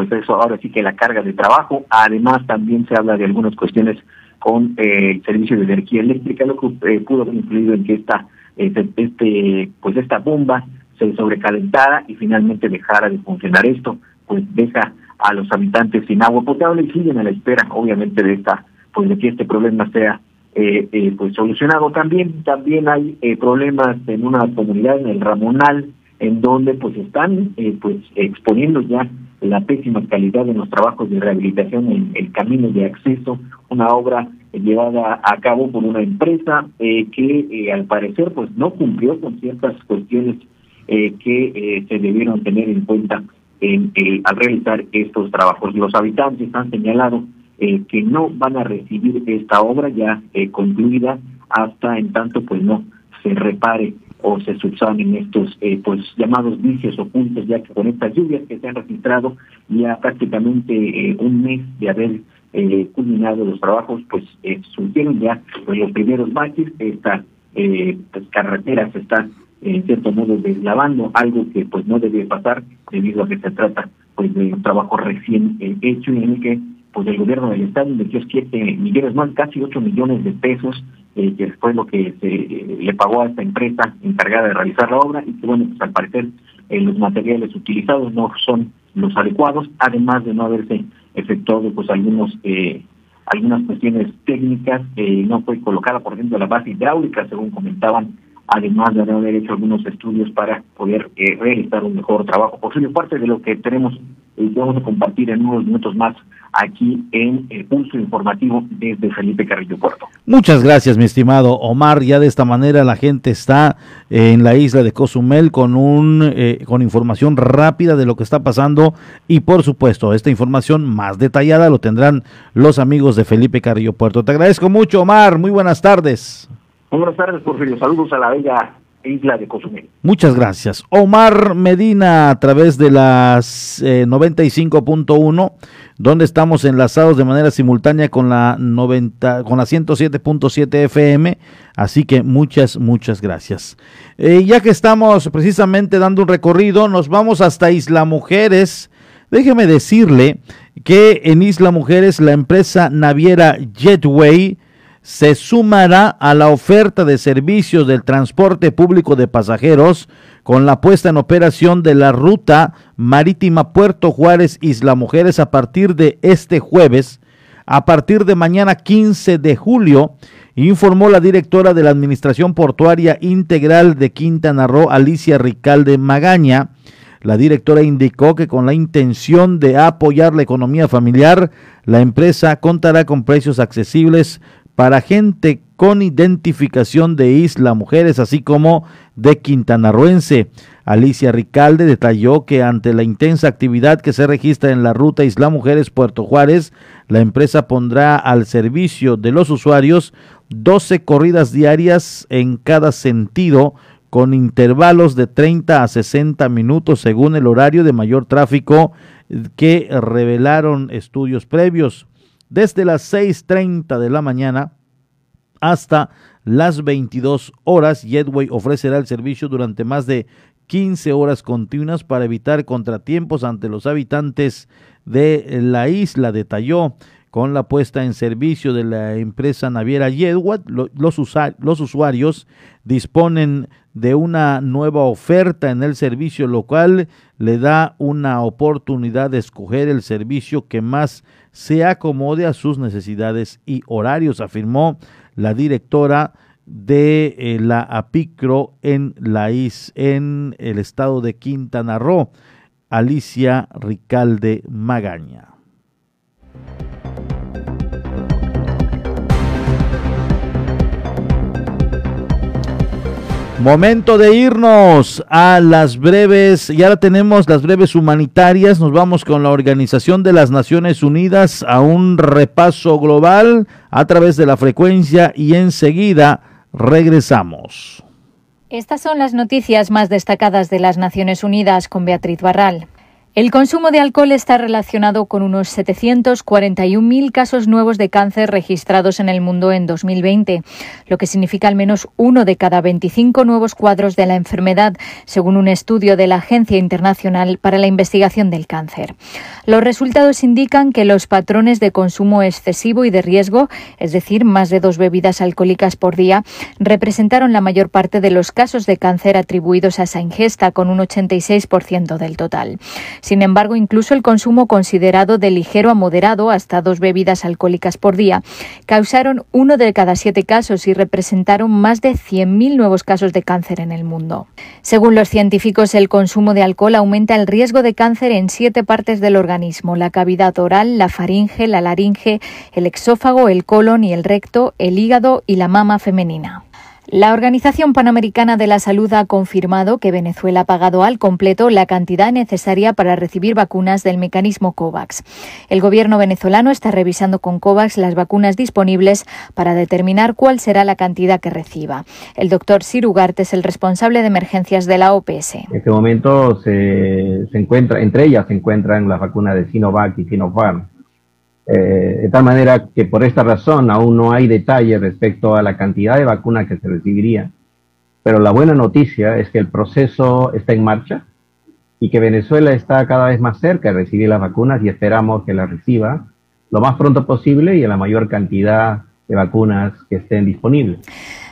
pues eso ahora sí que la carga de trabajo, además también se habla de algunas cuestiones con el servicio de energía eléctrica, lo que pudo haber influido en que esta este, este pues esta bomba se sobrecalentara y finalmente dejara de funcionar esto, pues deja a los habitantes sin agua potable y siguen a la espera, obviamente, de esta, pues de que este problema sea eh, eh, pues solucionado. También, también hay eh, problemas en una comunidad, en el Ramonal, en donde pues están eh, pues exponiendo ya la pésima calidad de los trabajos de rehabilitación en el camino de acceso, una obra llevada a cabo por una empresa que al parecer pues no cumplió con ciertas cuestiones que se debieron tener en cuenta en, al realizar estos trabajos. Los habitantes han señalado eh, que no van a recibir esta obra ya eh, concluida hasta en tanto pues no se repare o se subsanen estos eh, pues llamados vicios ocultos ya que con estas lluvias que se han registrado ya prácticamente un mes de haber culminado los trabajos pues surgieron ya pues, los primeros baches. Esta pues, carretera se está en cierto modo deslavando, algo que pues no debe pasar debido a que se trata pues de un trabajo recién eh, hecho y en el que pues el gobierno del estado invirtió 7 millones más, casi 8 millones de pesos, eh, que fue lo que se eh, le pagó a esta empresa encargada de realizar la obra y que bueno, pues al parecer los materiales utilizados no son los adecuados, además de no haberse efectuado pues algunos algunas cuestiones técnicas, no fue colocada por ejemplo la base hidráulica, según comentaban además de haber hecho algunos estudios para poder eh, realizar un mejor trabajo posible. Parte de lo que tenemos y eh, vamos a compartir en unos minutos más aquí en el pulso informativo desde Felipe Carrillo Puerto. Muchas gracias, mi estimado Omar. Ya de esta manera la gente está en la isla de Cozumel con un eh, con información rápida de lo que está pasando y por supuesto esta información más detallada lo tendrán los amigos de Felipe Carrillo Puerto. Te agradezco mucho, Omar. Muy buenas tardes. Buenas tardes, Porfirio. Saludos a la bella isla de Cozumel. Muchas gracias. Omar Medina a través de las 95.1, eh, donde estamos enlazados de manera simultánea con la 90 con la 107.7 FM, así que muchas muchas gracias. Eh, ya que estamos precisamente dando un recorrido, nos vamos hasta Isla Mujeres. Déjeme decirle que en Isla Mujeres la empresa naviera Jetway se sumará a la oferta de servicios del transporte público de pasajeros con la puesta en operación de la ruta marítima Puerto Juárez Isla Mujeres a partir de este jueves, a partir de mañana 15 de julio, informó la directora de la Administración Portuaria Integral de Quintana Roo, Alicia Ricalde Magaña. La directora indicó que con la intención de apoyar la economía familiar, la empresa contará con precios accesibles para gente con identificación de Isla Mujeres, así como de quintanarroense. Alicia Ricalde detalló que ante la intensa actividad que se registra en la ruta Isla Mujeres Puerto Juárez, la empresa pondrá al servicio de los usuarios 12 corridas diarias en cada sentido con intervalos de 30 a 60 minutos según el horario de mayor tráfico que revelaron estudios previos desde las 6.30 de la mañana hasta las 22 horas. Jetway ofrecerá el servicio durante más de 15 horas continuas para evitar contratiempos ante los habitantes de la isla, detalló. Con la puesta en servicio de la empresa naviera Jetway, los, los usuarios disponen de una nueva oferta en el servicio local, le da una oportunidad de escoger el servicio que más se acomode a sus necesidades y horarios, afirmó la directora de eh, la APICRO en la IS, en el estado de Quintana Roo, Alicia Ricalde Magaña. Momento de irnos a las breves, ya tenemos las breves humanitarias, nos vamos con la Organización de las Naciones Unidas a un repaso global a través de la frecuencia y enseguida regresamos. Estas son las noticias más destacadas de las Naciones Unidas con Beatriz Barral. El consumo de alcohol está relacionado con unos 741.000 casos nuevos de cáncer registrados en el mundo en 2020, lo que significa al menos uno de cada 25 nuevos cuadros de la enfermedad, según un estudio de la Agencia Internacional para la Investigación del Cáncer. Los resultados indican que los patrones de consumo excesivo y de riesgo, es decir, más de dos bebidas alcohólicas por día, representaron la mayor parte de los casos de cáncer atribuidos a esa ingesta, con un 86% del total. Sin embargo, incluso el consumo considerado de ligero a moderado, hasta dos bebidas alcohólicas por día, causaron uno de cada siete casos y representaron más de 100.000 nuevos casos de cáncer en el mundo. Según los científicos, el consumo de alcohol aumenta el riesgo de cáncer en siete partes del organismo, la cavidad oral, la faringe, la laringe, el exófago, el colon y el recto, el hígado y la mama femenina. La Organización Panamericana de la Salud ha confirmado que Venezuela ha pagado al completo la cantidad necesaria para recibir vacunas del mecanismo COVAX. El gobierno venezolano está revisando con COVAX las vacunas disponibles para determinar cuál será la cantidad que reciba. El doctor Sirugarte es el responsable de emergencias de la OPS. En este momento se, se entre ellas se encuentran las vacunas de Sinovac y Sinopharm eh, de tal manera que por esta razón aún no hay detalle respecto a la cantidad de vacuna que se recibiría. Pero la buena noticia es que el proceso está en marcha y que Venezuela está cada vez más cerca de recibir las vacunas y esperamos que las reciba lo más pronto posible y en la mayor cantidad de vacunas que estén disponibles.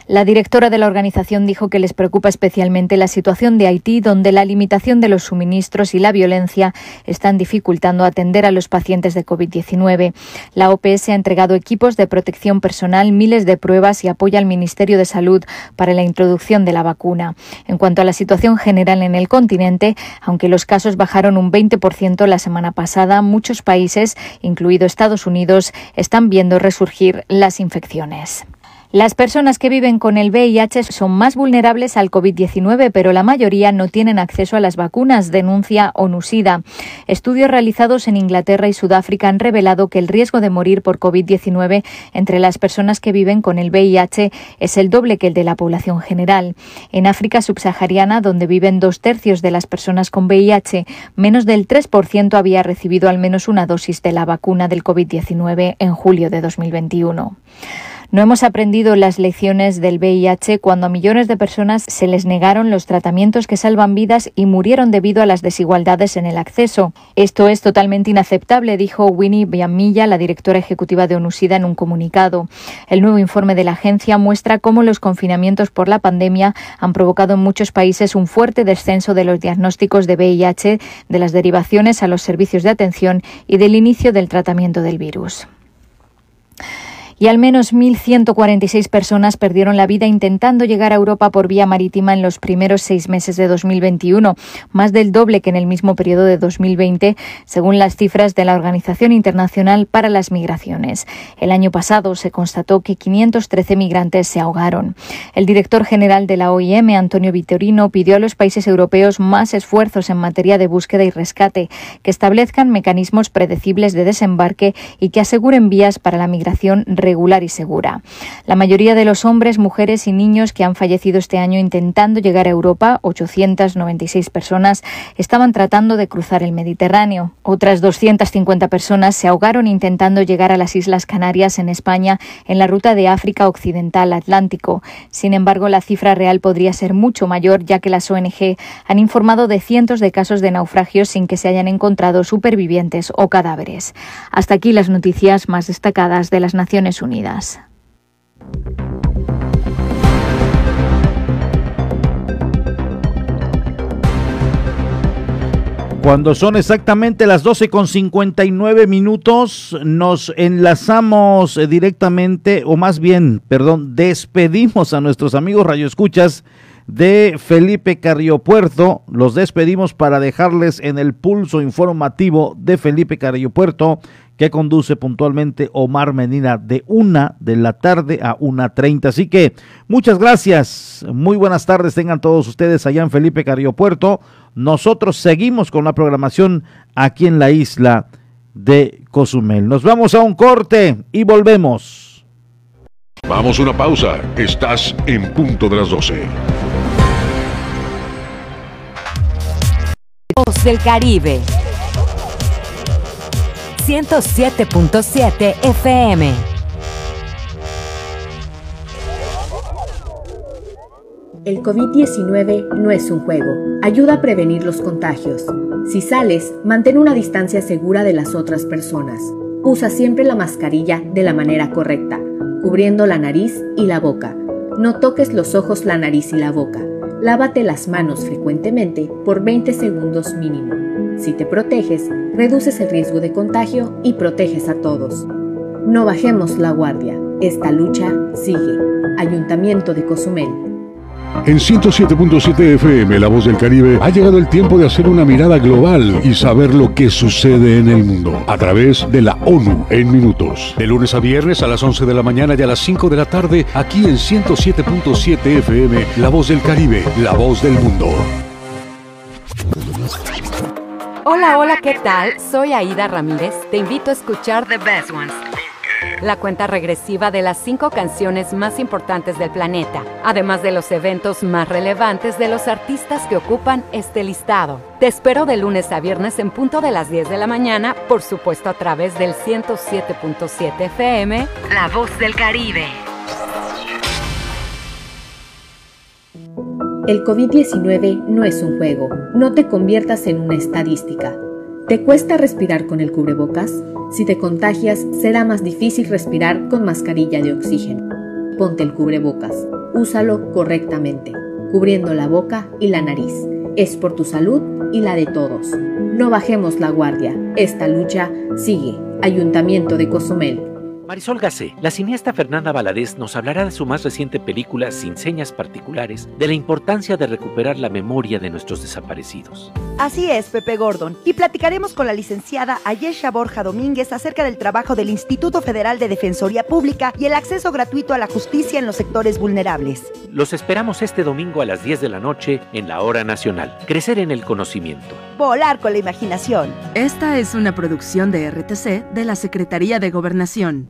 La directora de la organización dijo que les preocupa especialmente la situación de Haití, donde la limitación de los suministros y la violencia están dificultando atender a los pacientes de COVID-19. La OPS ha entregado equipos de protección personal, miles de pruebas y apoya al Ministerio de Salud para la introducción de la vacuna. En cuanto a la situación general en el continente, aunque los casos bajaron un 20% la semana pasada, muchos países, incluido Estados Unidos, están viendo resurgir las infecciones. Las personas que viven con el VIH son más vulnerables al COVID-19, pero la mayoría no tienen acceso a las vacunas, denuncia ONUSIDA. Estudios realizados en Inglaterra y Sudáfrica han revelado que el riesgo de morir por COVID-19 entre las personas que viven con el VIH es el doble que el de la población general. En África subsahariana, donde viven dos tercios de las personas con VIH, menos del 3% había recibido al menos una dosis de la vacuna del COVID-19 en julio de 2021. No hemos aprendido las lecciones del VIH cuando a millones de personas se les negaron los tratamientos que salvan vidas y murieron debido a las desigualdades en el acceso. Esto es totalmente inaceptable, dijo Winnie Biamilla, la directora ejecutiva de ONUSIDA, en un comunicado. El nuevo informe de la agencia muestra cómo los confinamientos por la pandemia han provocado en muchos países un fuerte descenso de los diagnósticos de VIH, de las derivaciones a los servicios de atención y del inicio del tratamiento del virus y al menos 1.146 personas perdieron la vida intentando llegar a Europa por vía marítima en los primeros seis meses de 2021, más del doble que en el mismo periodo de 2020, según las cifras de la Organización Internacional para las Migraciones. El año pasado se constató que 513 migrantes se ahogaron. El director general de la OIM, Antonio Vitorino, pidió a los países europeos más esfuerzos en materia de búsqueda y rescate, que establezcan mecanismos predecibles de desembarque y que aseguren vías para la migración regular y segura. La mayoría de los hombres, mujeres y niños que han fallecido este año intentando llegar a Europa, 896 personas, estaban tratando de cruzar el Mediterráneo. Otras 250 personas se ahogaron intentando llegar a las Islas Canarias en España en la ruta de África Occidental Atlántico. Sin embargo, la cifra real podría ser mucho mayor, ya que las ONG han informado de cientos de casos de naufragios sin que se hayan encontrado supervivientes o cadáveres. Hasta aquí las noticias más destacadas de las Naciones Unidas. Cuando son exactamente las 12 con 59 minutos, nos enlazamos directamente, o más bien, perdón, despedimos a nuestros amigos radioescuchas de Felipe Carriopuerto. Los despedimos para dejarles en el pulso informativo de Felipe Carriopuerto que conduce puntualmente Omar Medina de una de la tarde a una treinta. Así que muchas gracias, muy buenas tardes tengan todos ustedes allá en Felipe Carriopuerto. Nosotros seguimos con la programación aquí en la isla de Cozumel. Nos vamos a un corte y volvemos. Vamos a una pausa. Estás en punto de las 12. Voz del Caribe. 107.7 FM. El COVID-19 no es un juego. Ayuda a prevenir los contagios. Si sales, mantén una distancia segura de las otras personas. Usa siempre la mascarilla de la manera correcta, cubriendo la nariz y la boca. No toques los ojos, la nariz y la boca. Lávate las manos frecuentemente por 20 segundos mínimo. Si te proteges, reduces el riesgo de contagio y proteges a todos. No bajemos la guardia. Esta lucha sigue. Ayuntamiento de Cozumel. En 107.7 FM, La Voz del Caribe, ha llegado el tiempo de hacer una mirada global y saber lo que sucede en el mundo a través de la ONU en minutos. De lunes a viernes a las 11 de la mañana y a las 5 de la tarde, aquí en 107.7 FM, La Voz del Caribe, La Voz del Mundo. Hola, hola, ¿qué tal? Soy Aida Ramírez. Te invito a escuchar The Best Ones. La cuenta regresiva de las cinco canciones más importantes del planeta, además de los eventos más relevantes de los artistas que ocupan este listado. Te espero de lunes a viernes en punto de las 10 de la mañana, por supuesto a través del 107.7 FM, La Voz del Caribe. El COVID-19 no es un juego. No te conviertas en una estadística. ¿Te cuesta respirar con el cubrebocas? Si te contagias, será más difícil respirar con mascarilla de oxígeno. Ponte el cubrebocas. Úsalo correctamente, cubriendo la boca y la nariz. Es por tu salud y la de todos. No bajemos la guardia. Esta lucha sigue. Ayuntamiento de Cozumel. Marisol Gacé, la cineasta Fernanda Valadez nos hablará de su más reciente película Sin señas particulares, de la importancia de recuperar la memoria de nuestros desaparecidos. Así es, Pepe Gordon, y platicaremos con la licenciada Ayesha Borja Domínguez acerca del trabajo del Instituto Federal de Defensoría Pública y el acceso gratuito a la justicia en los sectores vulnerables. Los esperamos este domingo a las 10 de la noche en la Hora Nacional. Crecer en el conocimiento. Volar con la imaginación. Esta es una producción de RTC de la Secretaría de Gobernación.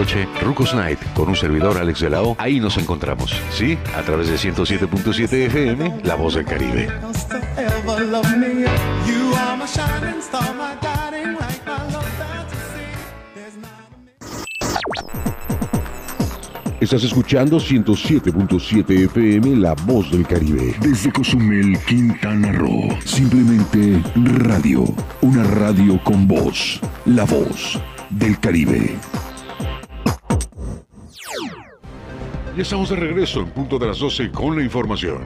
Rucos Night, con un servidor Alex de la. Ahí nos encontramos, ¿sí? A través de 107.7 FM, La Voz del Caribe. Estás escuchando 107.7 FM La Voz del Caribe. Desde Cozumel, Quintana Roo. Simplemente radio. Una radio con voz. La Voz del Caribe. Ya estamos de regreso en punto de las 12 con la información.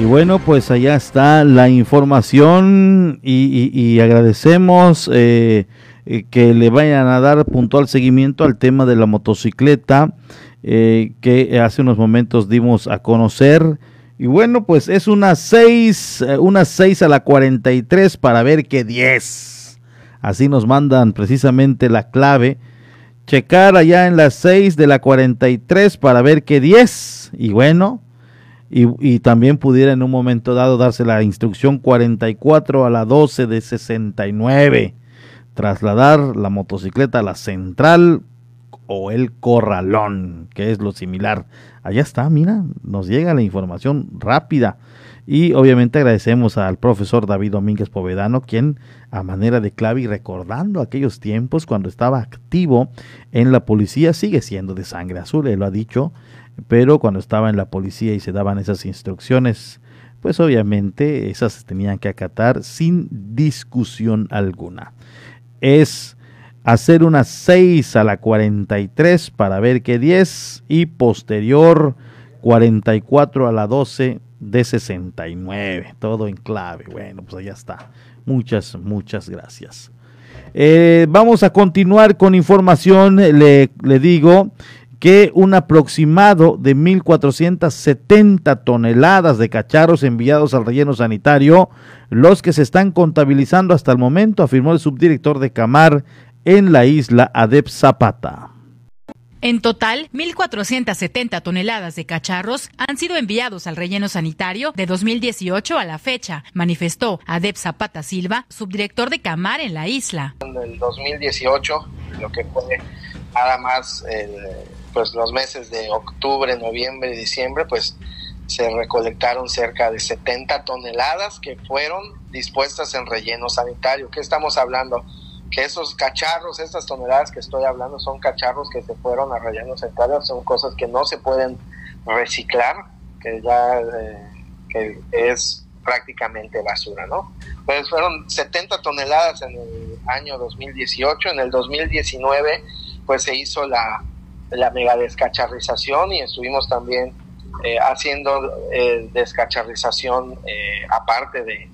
Y bueno, pues allá está la información y, y- y agradecemos eh, eh, que le vayan a dar puntual seguimiento al tema de la motocicleta eh, que hace unos momentos dimos a conocer. Y bueno, pues es una 6, una 6 a la 43 para ver que 10. Así nos mandan precisamente la clave. Checar allá en las 6 de la 43 para ver que 10. Y bueno, y, y también pudiera en un momento dado darse la instrucción 44 a la 12 de 69. Trasladar la motocicleta a la central o el corralón, que es lo similar. Allá está, mira, nos llega la información rápida. Y obviamente agradecemos al profesor David Domínguez Povedano, quien a manera de clave y recordando aquellos tiempos cuando estaba activo en la policía, sigue siendo de sangre azul, él lo ha dicho, pero cuando estaba en la policía y se daban esas instrucciones, pues obviamente esas se tenían que acatar sin discusión alguna. Es hacer una 6 a la 43 para ver qué 10 y posterior 44 a la 12 de 69. Todo en clave. Bueno, pues allá está. Muchas, muchas gracias. Eh, vamos a continuar con información. Le, le digo que un aproximado de 1.470 toneladas de cacharros enviados al relleno sanitario, los que se están contabilizando hasta el momento, afirmó el subdirector de Camar en la isla Adep Zapata. En total, 1.470 toneladas de cacharros han sido enviados al relleno sanitario de 2018 a la fecha, manifestó Adep Zapata Silva, subdirector de Camar en la isla. En el 2018, lo que fue nada más pues los meses de octubre, noviembre y diciembre, pues se recolectaron cerca de 70 toneladas que fueron dispuestas en relleno sanitario. ¿Qué estamos hablando? Que esos cacharros, estas toneladas que estoy hablando, son cacharros que se fueron a relleno sanitario, son cosas que no se pueden reciclar, que ya eh, que es prácticamente basura, ¿no? Pues fueron 70 toneladas en el año 2018, en el 2019 pues se hizo la, la mega descacharrización y estuvimos también eh, haciendo eh, descacharrización aparte de,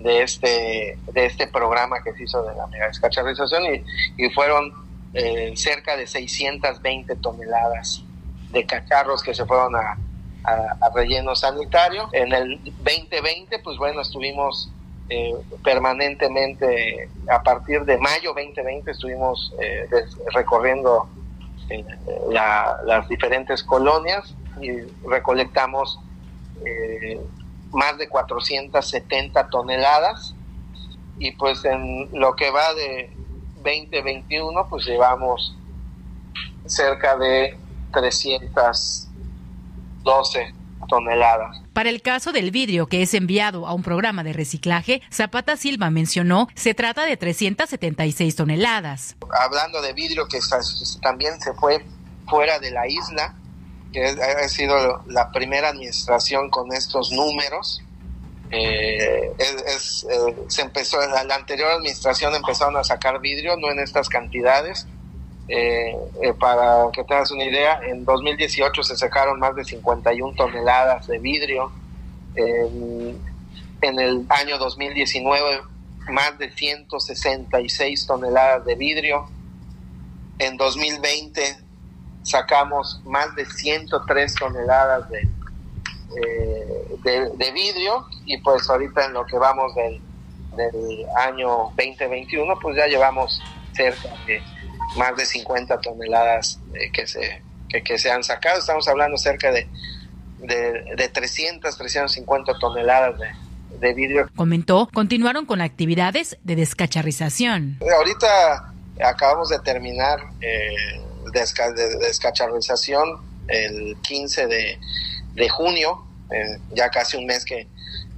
de este, de este programa que se hizo de la mega descacharrización y, y fueron eh, cerca de 620 toneladas de cacharros que se fueron a, a, relleno sanitario. En el 2020, pues bueno, estuvimos eh, permanentemente, a partir de mayo 2020, estuvimos eh, recorriendo las diferentes colonias y recolectamos más de 470 toneladas y pues en lo que va de 2021 pues llevamos cerca de 312 toneladas. Para el caso del vidrio que es enviado a un programa de reciclaje, Zapata Silva mencionó, se trata de 376 toneladas. Hablando de vidrio que también se fue fuera de la isla, que ha sido la primera administración con estos números. Eh, es, eh, se empezó, la anterior administración empezaron a sacar vidrio, no en estas cantidades. Eh, para que tengas una idea, en 2018 se sacaron más de 51 toneladas de vidrio. en el año 2019, más de 166 toneladas de vidrio. En 2020 sacamos más de 103 toneladas de, eh, de, vidrio y pues ahorita en lo que vamos del, del año 2021 pues ya llevamos cerca de más de 50 toneladas eh, que, se, que, se han sacado. Estamos hablando cerca de, de, de 300, 350 toneladas de, de vidrio. Comentó, continuaron con actividades de descacharrización. Ahorita acabamos de terminar eh, de descacharrización el 15 de, de junio, ya casi un mes que,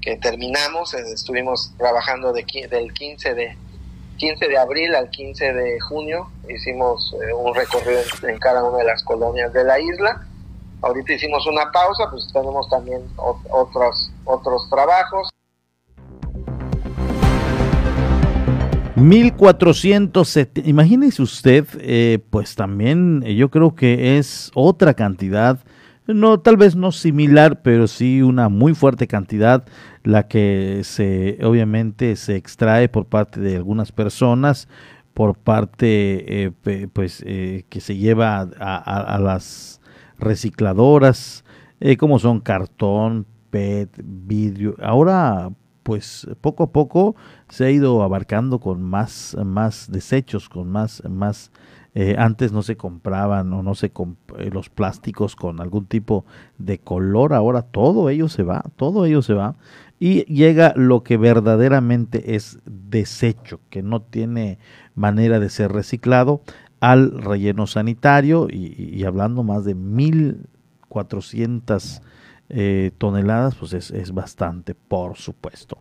que terminamos, eh, estuvimos trabajando de, del 15 de, 15 de abril al 15 de junio, hicimos eh, un recorrido en, cada una de las colonias de la isla. Ahorita hicimos una pausa, pues tenemos también otros, otros trabajos. 1470, imagínese usted, eh, pues también eh, yo creo que es otra cantidad, no tal vez no similar, pero sí una muy fuerte cantidad la que se obviamente se extrae por parte de algunas personas, por parte eh, pues que se lleva a, a las recicladoras, como son cartón, PET, vidrio. Ahora pues poco a poco se ha ido abarcando con más, más desechos, con más, más eh, antes no se compraban o no se eh, los plásticos con algún tipo de color, ahora todo ello se va, todo ello se va y llega lo que verdaderamente es desecho, que no tiene manera de ser reciclado al relleno sanitario y, hablando más de 1.400 eh, toneladas, pues es, es bastante, por supuesto.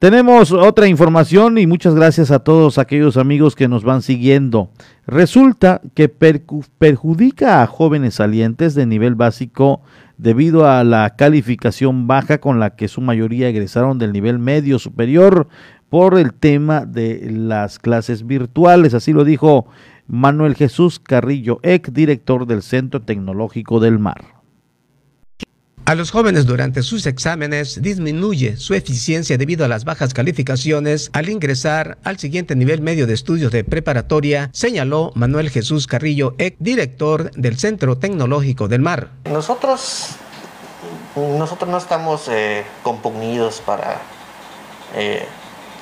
Tenemos otra información y muchas gracias a todos aquellos amigos que nos van siguiendo. Resulta que perjudica a jóvenes salientes de nivel básico debido a la calificación baja con la que su mayoría egresaron del nivel medio superior por el tema de las clases virtuales. Así lo dijo Manuel Jesús Carrillo, ex director del Centro Tecnológico del Mar. A los jóvenes durante sus exámenes disminuye su eficiencia debido a las bajas calificaciones al ingresar al siguiente nivel medio de estudios de preparatoria, señaló Manuel Jesús Carrillo, ex director del Centro Tecnológico del Mar. Nosotros, nosotros no estamos eh, compugnidos para eh,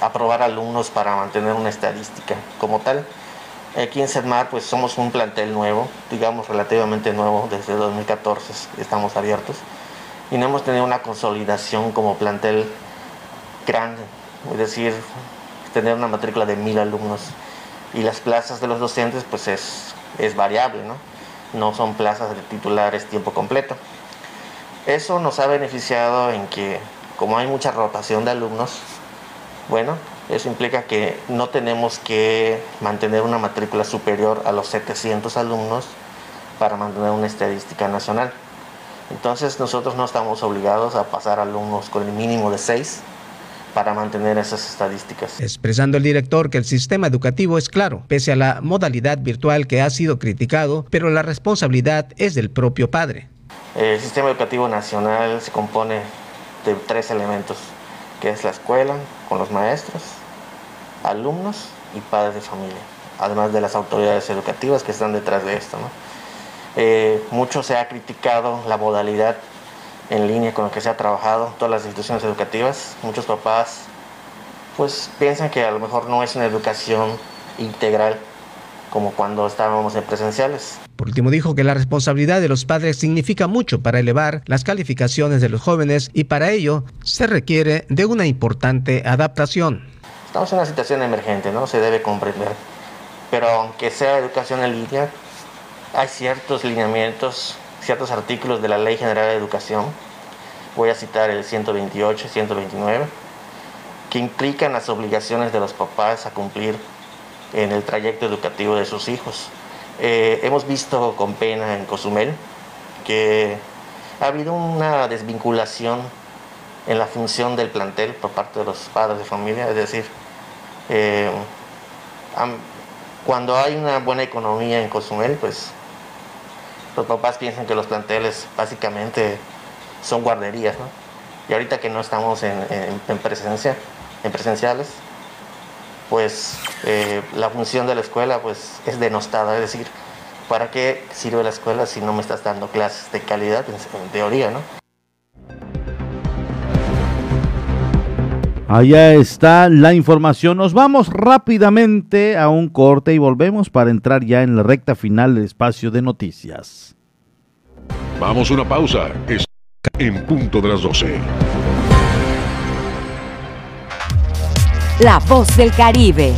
aprobar alumnos para mantener una estadística como tal. Aquí en CEDMAR pues somos un plantel nuevo, digamos relativamente nuevo, desde 2014 estamos abiertos y no hemos tenido una consolidación como plantel grande, es decir, tener una matrícula de mil alumnos y las plazas de los docentes pues es, es variable, ¿no? no son plazas de titulares tiempo completo. Eso nos ha beneficiado en que como hay mucha rotación de alumnos, bueno, eso implica que no tenemos que mantener una matrícula superior a los 700 alumnos para mantener una estadística nacional. Entonces nosotros no estamos obligados a pasar alumnos con el mínimo de seis para mantener esas estadísticas. Expresando el director que el sistema educativo es claro, pese a la modalidad virtual que ha sido criticado, pero la responsabilidad es del propio padre. El sistema educativo nacional se compone de tres elementos, que es la escuela, con los maestros, alumnos y padres de familia, además de las autoridades educativas que están detrás de esto. ¿no? Eh, mucho se ha criticado la modalidad en línea con la que se ha trabajado todas las instituciones educativas. Muchos papás pues piensan que a lo mejor no es una educación integral como cuando estábamos en presenciales. Por último dijo que la responsabilidad de los padres significa mucho para elevar las calificaciones de los jóvenes y para ello se requiere de una importante adaptación. Estamos en una situación emergente, ¿no? Se debe comprender. Pero aunque sea educación en línea, hay ciertos lineamientos, ciertos artículos de la Ley General de Educación, voy a citar el 128 y 129, que implican las obligaciones de los papás a cumplir en el trayecto educativo de sus hijos. Eh, hemos visto con pena en Cozumel que ha habido una desvinculación en la función del plantel por parte de los padres de familia, es decir, eh, cuando hay una buena economía en Cozumel, pues los papás piensan que los planteles básicamente son guarderías, ¿no? Y ahorita que no estamos en, presencia, en presenciales, pues eh, la función de la escuela pues es denostada, es decir, ¿para qué sirve la escuela si no me estás dando clases de calidad en, teoría, ¿no? Allá está la información. Nos vamos rápidamente a un corte y volvemos para entrar ya en la recta final del espacio de noticias. Vamos a una pausa. Es en punto de las 12. La voz del Caribe.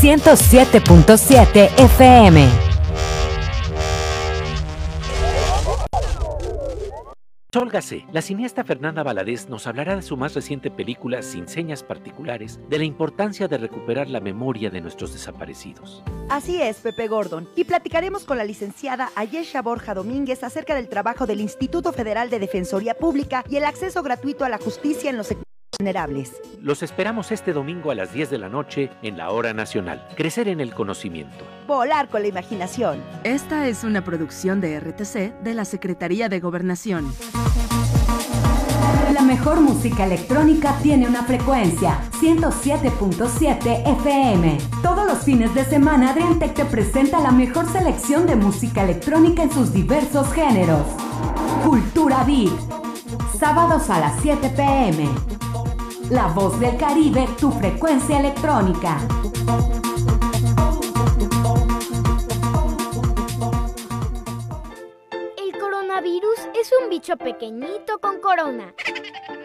107.7 FM. Sólgase, la cineasta Fernanda Valadez nos hablará de su más reciente película Sin señas particulares, de la importancia de recuperar la memoria de nuestros desaparecidos. Así es, Pepe Gordon, y platicaremos con la licenciada Ayesha Borja Domínguez acerca del trabajo del Instituto Federal de Defensoría Pública y el acceso gratuito a la justicia en los sectores vulnerables. Los esperamos este domingo a las 10 de la noche en la Hora Nacional. Crecer en el conocimiento. Volar con la imaginación. Esta es una producción de RTC de la Secretaría de Gobernación. La mejor música electrónica tiene una frecuencia, 107.7 FM. Todos los fines de semana Adriantec te presenta la mejor selección de música electrónica en sus diversos géneros. Cultura Beat. Sábados a las 7 pm. La voz del Caribe, tu frecuencia electrónica. El coronavirus es un bicho pequeñito con corona.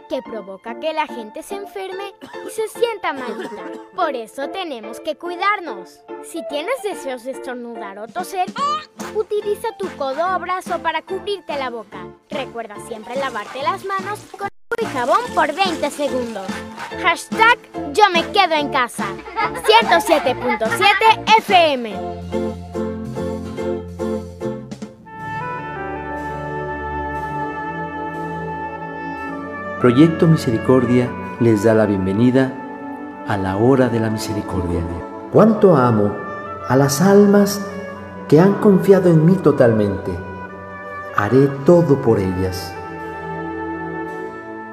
que provoca que la gente se enferme y se sienta malita. Por eso tenemos que cuidarnos. Si tienes deseos de estornudar o toser, utiliza tu codo o brazo para cubrirte la boca. Recuerda siempre lavarte las manos con y jabón por 20 segundos. Hashtag yo me quedo en casa. 107.7 FM. Proyecto Misericordia les da la bienvenida a la hora de la misericordia. Cuánto amo a las almas que han confiado en mí totalmente. Haré todo por ellas.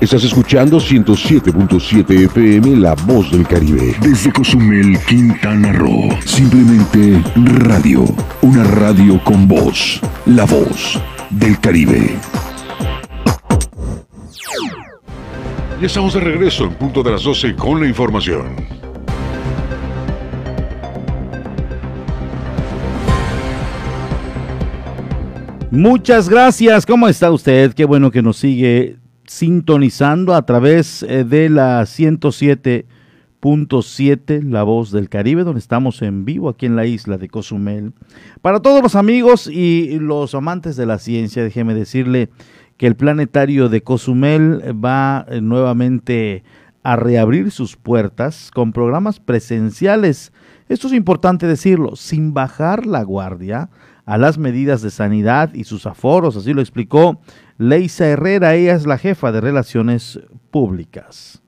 Estás escuchando 107.7 FM La Voz del Caribe. Desde Cozumel, Quintana Roo. Simplemente radio. Una radio con voz. La Voz del Caribe. Ya estamos de regreso en punto de las 12 con la información. Muchas gracias. ¿Cómo está usted? Qué bueno que nos sigue sintonizando a través eh, de la 107.7 La Voz del Caribe, donde estamos en vivo aquí en la isla de Cozumel. Para todos los amigos y los amantes de la ciencia, déjeme decirle que el planetario de Cozumel va eh, nuevamente a reabrir sus puertas con programas presenciales. Esto es importante decirlo, sin bajar la guardia a las medidas de sanidad y sus aforos, así lo explicó Leisa Herrera, ella es la jefa de Relaciones Públicas.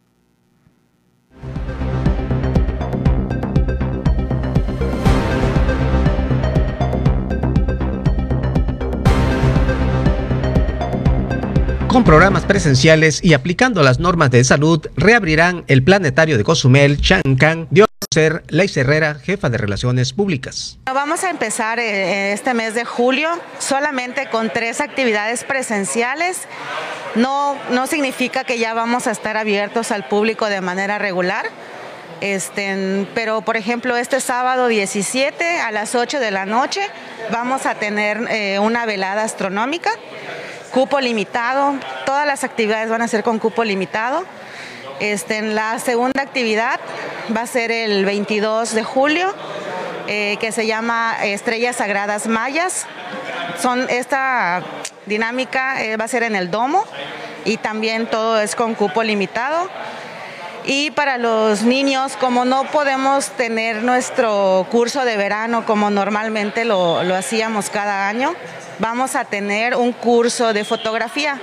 Con programas presenciales y aplicando las normas de salud, reabrirán el planetario de Cozumel, Chancán, a ser Leis Herrera, jefa de Relaciones Públicas. Vamos a empezar eh, este mes de julio solamente con tres actividades presenciales. No, no significa que ya vamos a estar abiertos al público de manera regular. Este, pero por ejemplo este sábado 17 a las 8 de la noche vamos a tener eh, una velada astronómica cupo limitado, todas las actividades van a ser con cupo limitado. Este, en la segunda actividad va a ser el 22 de julio, eh, que se llama Estrellas Sagradas Mayas. Son, esta dinámica eh, va a ser en el domo y también todo es con cupo limitado. Y para los niños, como no podemos tener nuestro curso de verano como normalmente lo, lo hacíamos cada año, vamos a tener un curso de fotografía.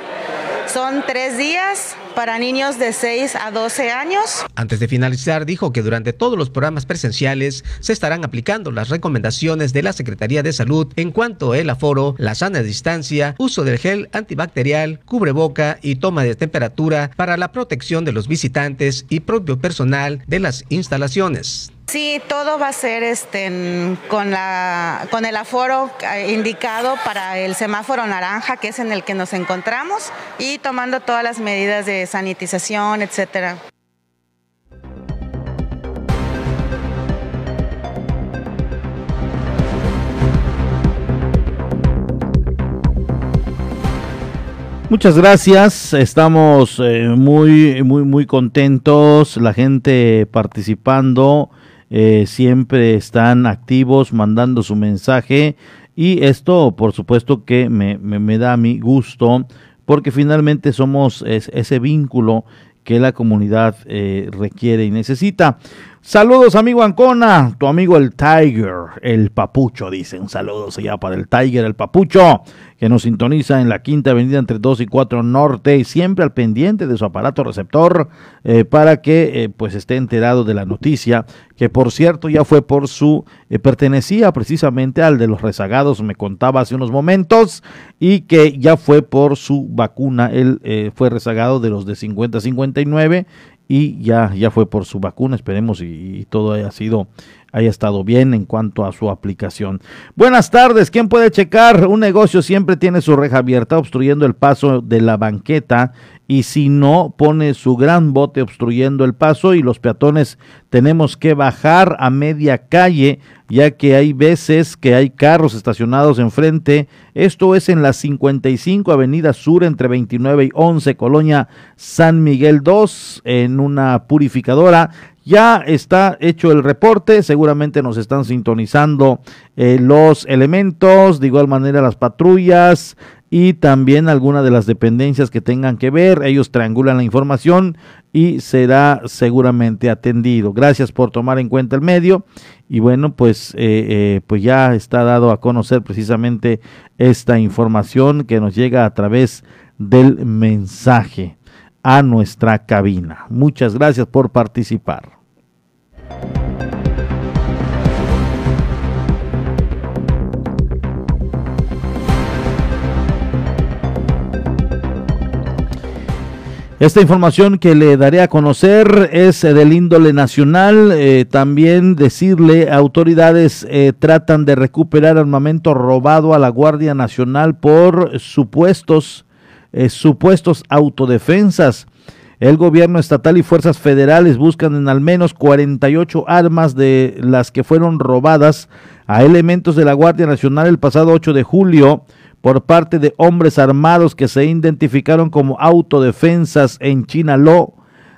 Son tres días para niños de 6 a 12 años. Antes de finalizar, dijo que durante todos los programas presenciales se estarán aplicando las recomendaciones de la Secretaría de Salud en cuanto al aforo, la sana distancia, uso del gel antibacterial, cubreboca y toma de temperatura para la protección de los visitantes y propio personal de las instalaciones. Sí, todo va a ser este, con, la, con el aforo eh, indicado para el semáforo naranja, que es en el que nos encontramos, y tomando todas las medidas de sanitización, etcétera. Muchas gracias, estamos eh, muy, muy, muy contentos, la gente participando, eh, siempre están activos, mandando su mensaje y esto, por supuesto, que me, me, da mi gusto, porque finalmente somos ese vínculo que la comunidad eh, requiere y necesita. Saludos, amigo Ancona, tu amigo el Tiger, el Papucho, dicen. Saludos allá para el Tiger, el Papucho, que nos sintoniza en la quinta avenida entre 2 y 4 Norte y siempre al pendiente de su aparato receptor eh, para que eh, pues esté enterado de la noticia, que por cierto ya fue por su, eh, pertenecía precisamente al de los rezagados, me contaba hace unos momentos, y que ya fue por su vacuna, él fue rezagado de los de 50-59 y ya, ya fue por su vacuna, esperemos y, todo haya sido haya estado bien en cuanto a su aplicación. Buenas tardes, ¿quién puede checar? Un negocio siempre tiene su reja abierta obstruyendo el paso de la banqueta y si no pone su gran bote obstruyendo el paso y los peatones tenemos que bajar a media calle ya que hay veces que hay carros estacionados enfrente. Esto es en la 55 Avenida Sur entre 29 y 11 Colonia San Miguel 2 en una purificadora. Ya está hecho el reporte, seguramente nos están sintonizando eh, los elementos, de igual manera las patrullas, y también algunas de las dependencias que tengan que ver. Ellos triangulan la información y será seguramente atendido. Gracias por tomar en cuenta el medio. Y bueno, pues, eh, eh, pues ya está dado a conocer precisamente esta información que nos llega a través del mensaje a nuestra cabina. Muchas gracias por participar. Esta información que le daré a conocer es eh, del índole nacional. Eh, también decirle, autoridades eh, tratan de recuperar armamento robado a la Guardia Nacional por supuestos, supuestos autodefensas. El gobierno estatal y fuerzas federales buscan en al menos 48 armas de las que fueron robadas a elementos de la Guardia Nacional el pasado 8 de julio por parte de hombres armados que se identificaron como autodefensas en Chinaló.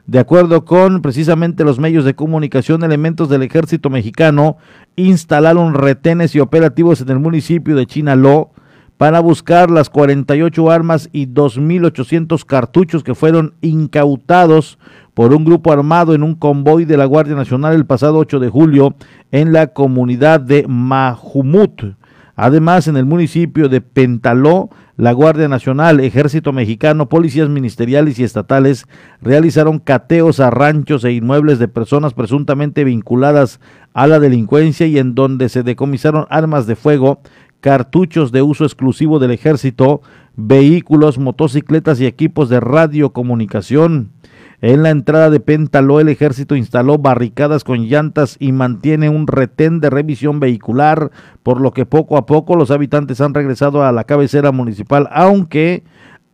De acuerdo con precisamente los medios de comunicación, elementos del ejército mexicano instalaron retenes y operativos en el municipio de Chinaló para buscar las 48 armas y 2.800 cartuchos que fueron incautados por un grupo armado en un convoy de la Guardia Nacional el pasado 8 de julio en la comunidad de Majumut. Además, en el municipio de Pentaló, la Guardia Nacional, Ejército Mexicano, policías ministeriales y estatales realizaron cateos a ranchos e inmuebles de personas presuntamente vinculadas a la delincuencia y en donde se decomisaron armas de fuego, cartuchos de uso exclusivo del ejército, vehículos, motocicletas y equipos de radiocomunicación. En la entrada de Pentaló, el ejército instaló barricadas con llantas y mantiene un retén de revisión vehicular, por lo que poco a poco los habitantes han regresado a la cabecera municipal, aunque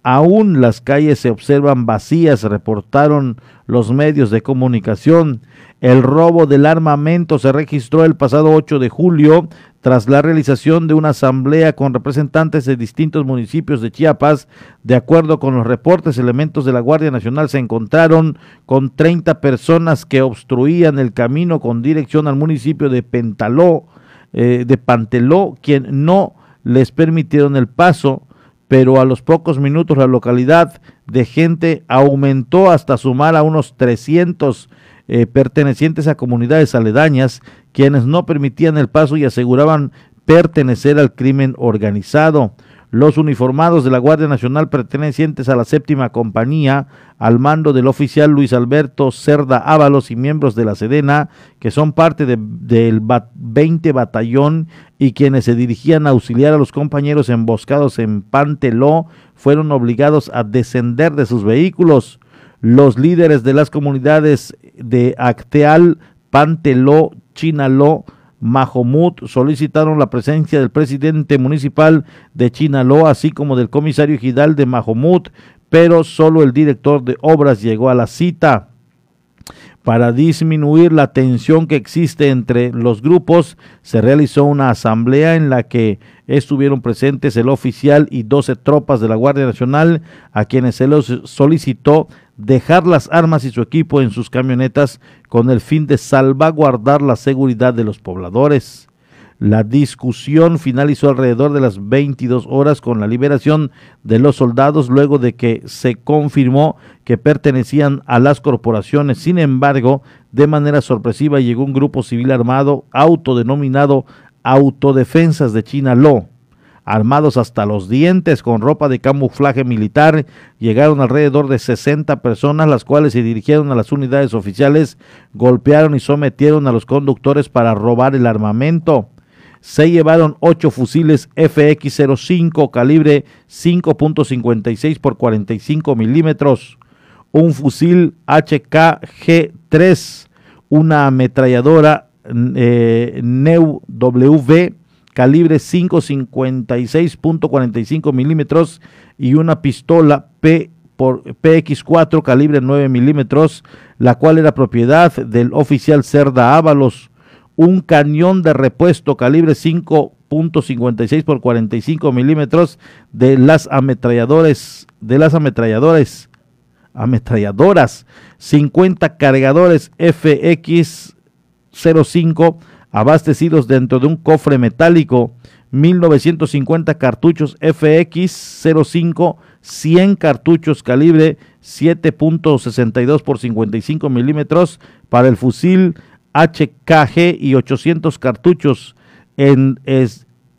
aún las calles se observan vacías, reportaron los medios de comunicación. El robo del armamento se registró el pasado 8 de julio tras la realización de una asamblea con representantes de distintos municipios de Chiapas. De acuerdo con los reportes, elementos de la Guardia Nacional se encontraron con 30 personas que obstruían el camino con dirección al municipio de Pentaló, eh, de Panteló, quien no les permitieron el paso pero a los pocos minutos la localidad de gente aumentó hasta sumar a unos 300 eh, pertenecientes a comunidades aledañas, quienes no permitían el paso y aseguraban pertenecer al crimen organizado. Los uniformados de la Guardia Nacional pertenecientes a la séptima compañía, al mando del oficial Luis Alberto Cerda Ábalos y miembros de la Sedena, que son parte del 20 batallón y quienes se dirigían a auxiliar a los compañeros emboscados en Panteló, fueron obligados a descender de sus vehículos. Los líderes de las comunidades de Acteal, Panteló, Chinaló, Mahomud solicitaron la presencia del presidente municipal de Chinaló, así como del comisario Gidal de Mahomud, pero solo el director de obras llegó a la cita. Para disminuir la tensión que existe entre los grupos, se realizó una asamblea en la que estuvieron presentes el oficial y 12 tropas de la Guardia Nacional, a quienes se les solicitó dejar las armas y su equipo en sus camionetas con el fin de salvaguardar la seguridad de los pobladores. La discusión finalizó alrededor de las 22 horas con la liberación de los soldados luego de que se confirmó que pertenecían a las corporaciones. Sin embargo, de manera sorpresiva llegó un grupo civil armado autodenominado Autodefensas de Chinaló armados hasta los dientes con ropa de camuflaje militar. Llegaron alrededor de 60 personas, las cuales se dirigieron a las unidades oficiales, golpearon y sometieron a los conductores para robar el armamento. Se llevaron ocho fusiles FX-05 calibre 5.56 por 45 milímetros, un fusil HKG-3, una ametralladora eh, NEU WV calibre 5.56.45 milímetros y una pistola P por PX4 calibre 9 milímetros, la cual era propiedad del oficial Cerda Ábalos, un cañón de repuesto calibre 5.56 por 45 milímetros de las ametralladores, de las ametralladores, ametralladoras, 50 cargadores FX05 abastecidos dentro de un cofre metálico, 1950 cartuchos FX05, 100 cartuchos calibre 7.62 por 55 milímetros para el fusil HKG y 800 cartuchos en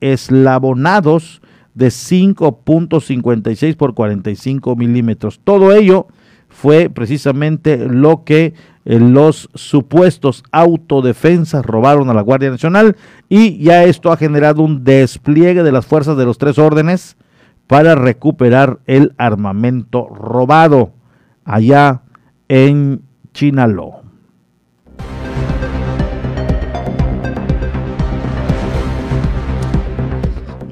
eslabonados de 5.56 por 45 milímetros. Todo ello fue precisamente lo que los supuestos autodefensas robaron a la Guardia Nacional y ya esto ha generado un despliegue de las fuerzas de los tres órdenes para recuperar el armamento robado allá en Chinaló.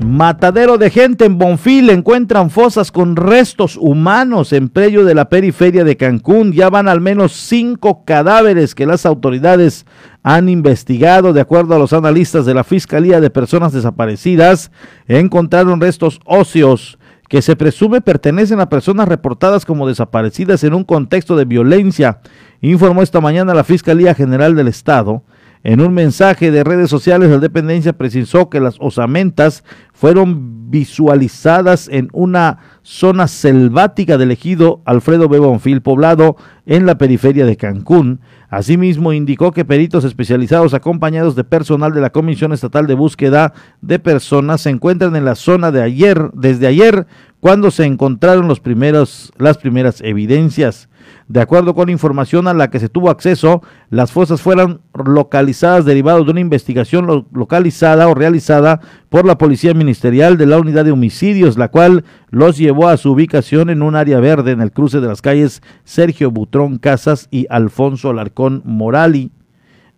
Matadero de gente en Bonfil. Encuentran fosas con restos humanos en predio de la periferia de Cancún. Ya van al menos cinco cadáveres que las autoridades han investigado. De acuerdo a los analistas de la Fiscalía de Personas Desaparecidas, encontraron restos óseos que se presume pertenecen a personas reportadas como desaparecidas en un contexto de violencia, informó esta mañana la Fiscalía General del Estado. En un mensaje de redes sociales, la dependencia precisó que las osamentas fueron visualizadas en una zona selvática del ejido Alfredo B. Poblado en la periferia de Cancún. Asimismo, indicó que peritos especializados acompañados de personal de la Comisión Estatal de Búsqueda de Personas se encuentran en la zona de ayer, desde ayer, cuando se encontraron los primeros, las primeras evidencias. De acuerdo con información a la que se tuvo acceso, las fosas fueron localizadas derivadas de una investigación localizada o realizada por la Policía Ministerial de la Unidad de Homicidios, la cual los llevó a su ubicación en un área verde en el cruce de las calles Sergio Butrón Casas y Alfonso Alarcón Morali,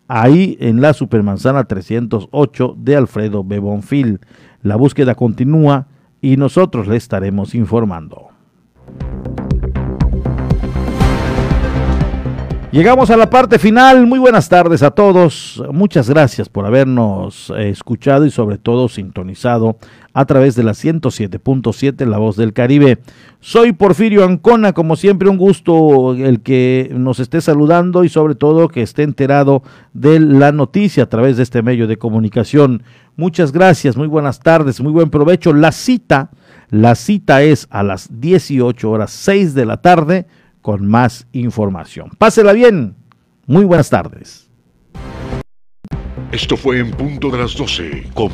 ahí en la Supermanzana 308 de Alfredo Bebonfil. La búsqueda continúa y nosotros le estaremos informando. Llegamos a la parte final. Muy buenas tardes a todos. Muchas gracias por habernos eh, escuchado y sobre todo sintonizado a través de la 107.7 La Voz del Caribe. Soy Porfirio Ancona, como siempre un gusto el que nos esté saludando y sobre todo que esté enterado de la noticia a través de este medio de comunicación. Muchas gracias, muy buenas tardes, muy buen provecho. La cita, la cita es a las 18 horas 6 de la tarde con más información. Pásela bien. Muy buenas tardes. Esto fue en punto de las 12 con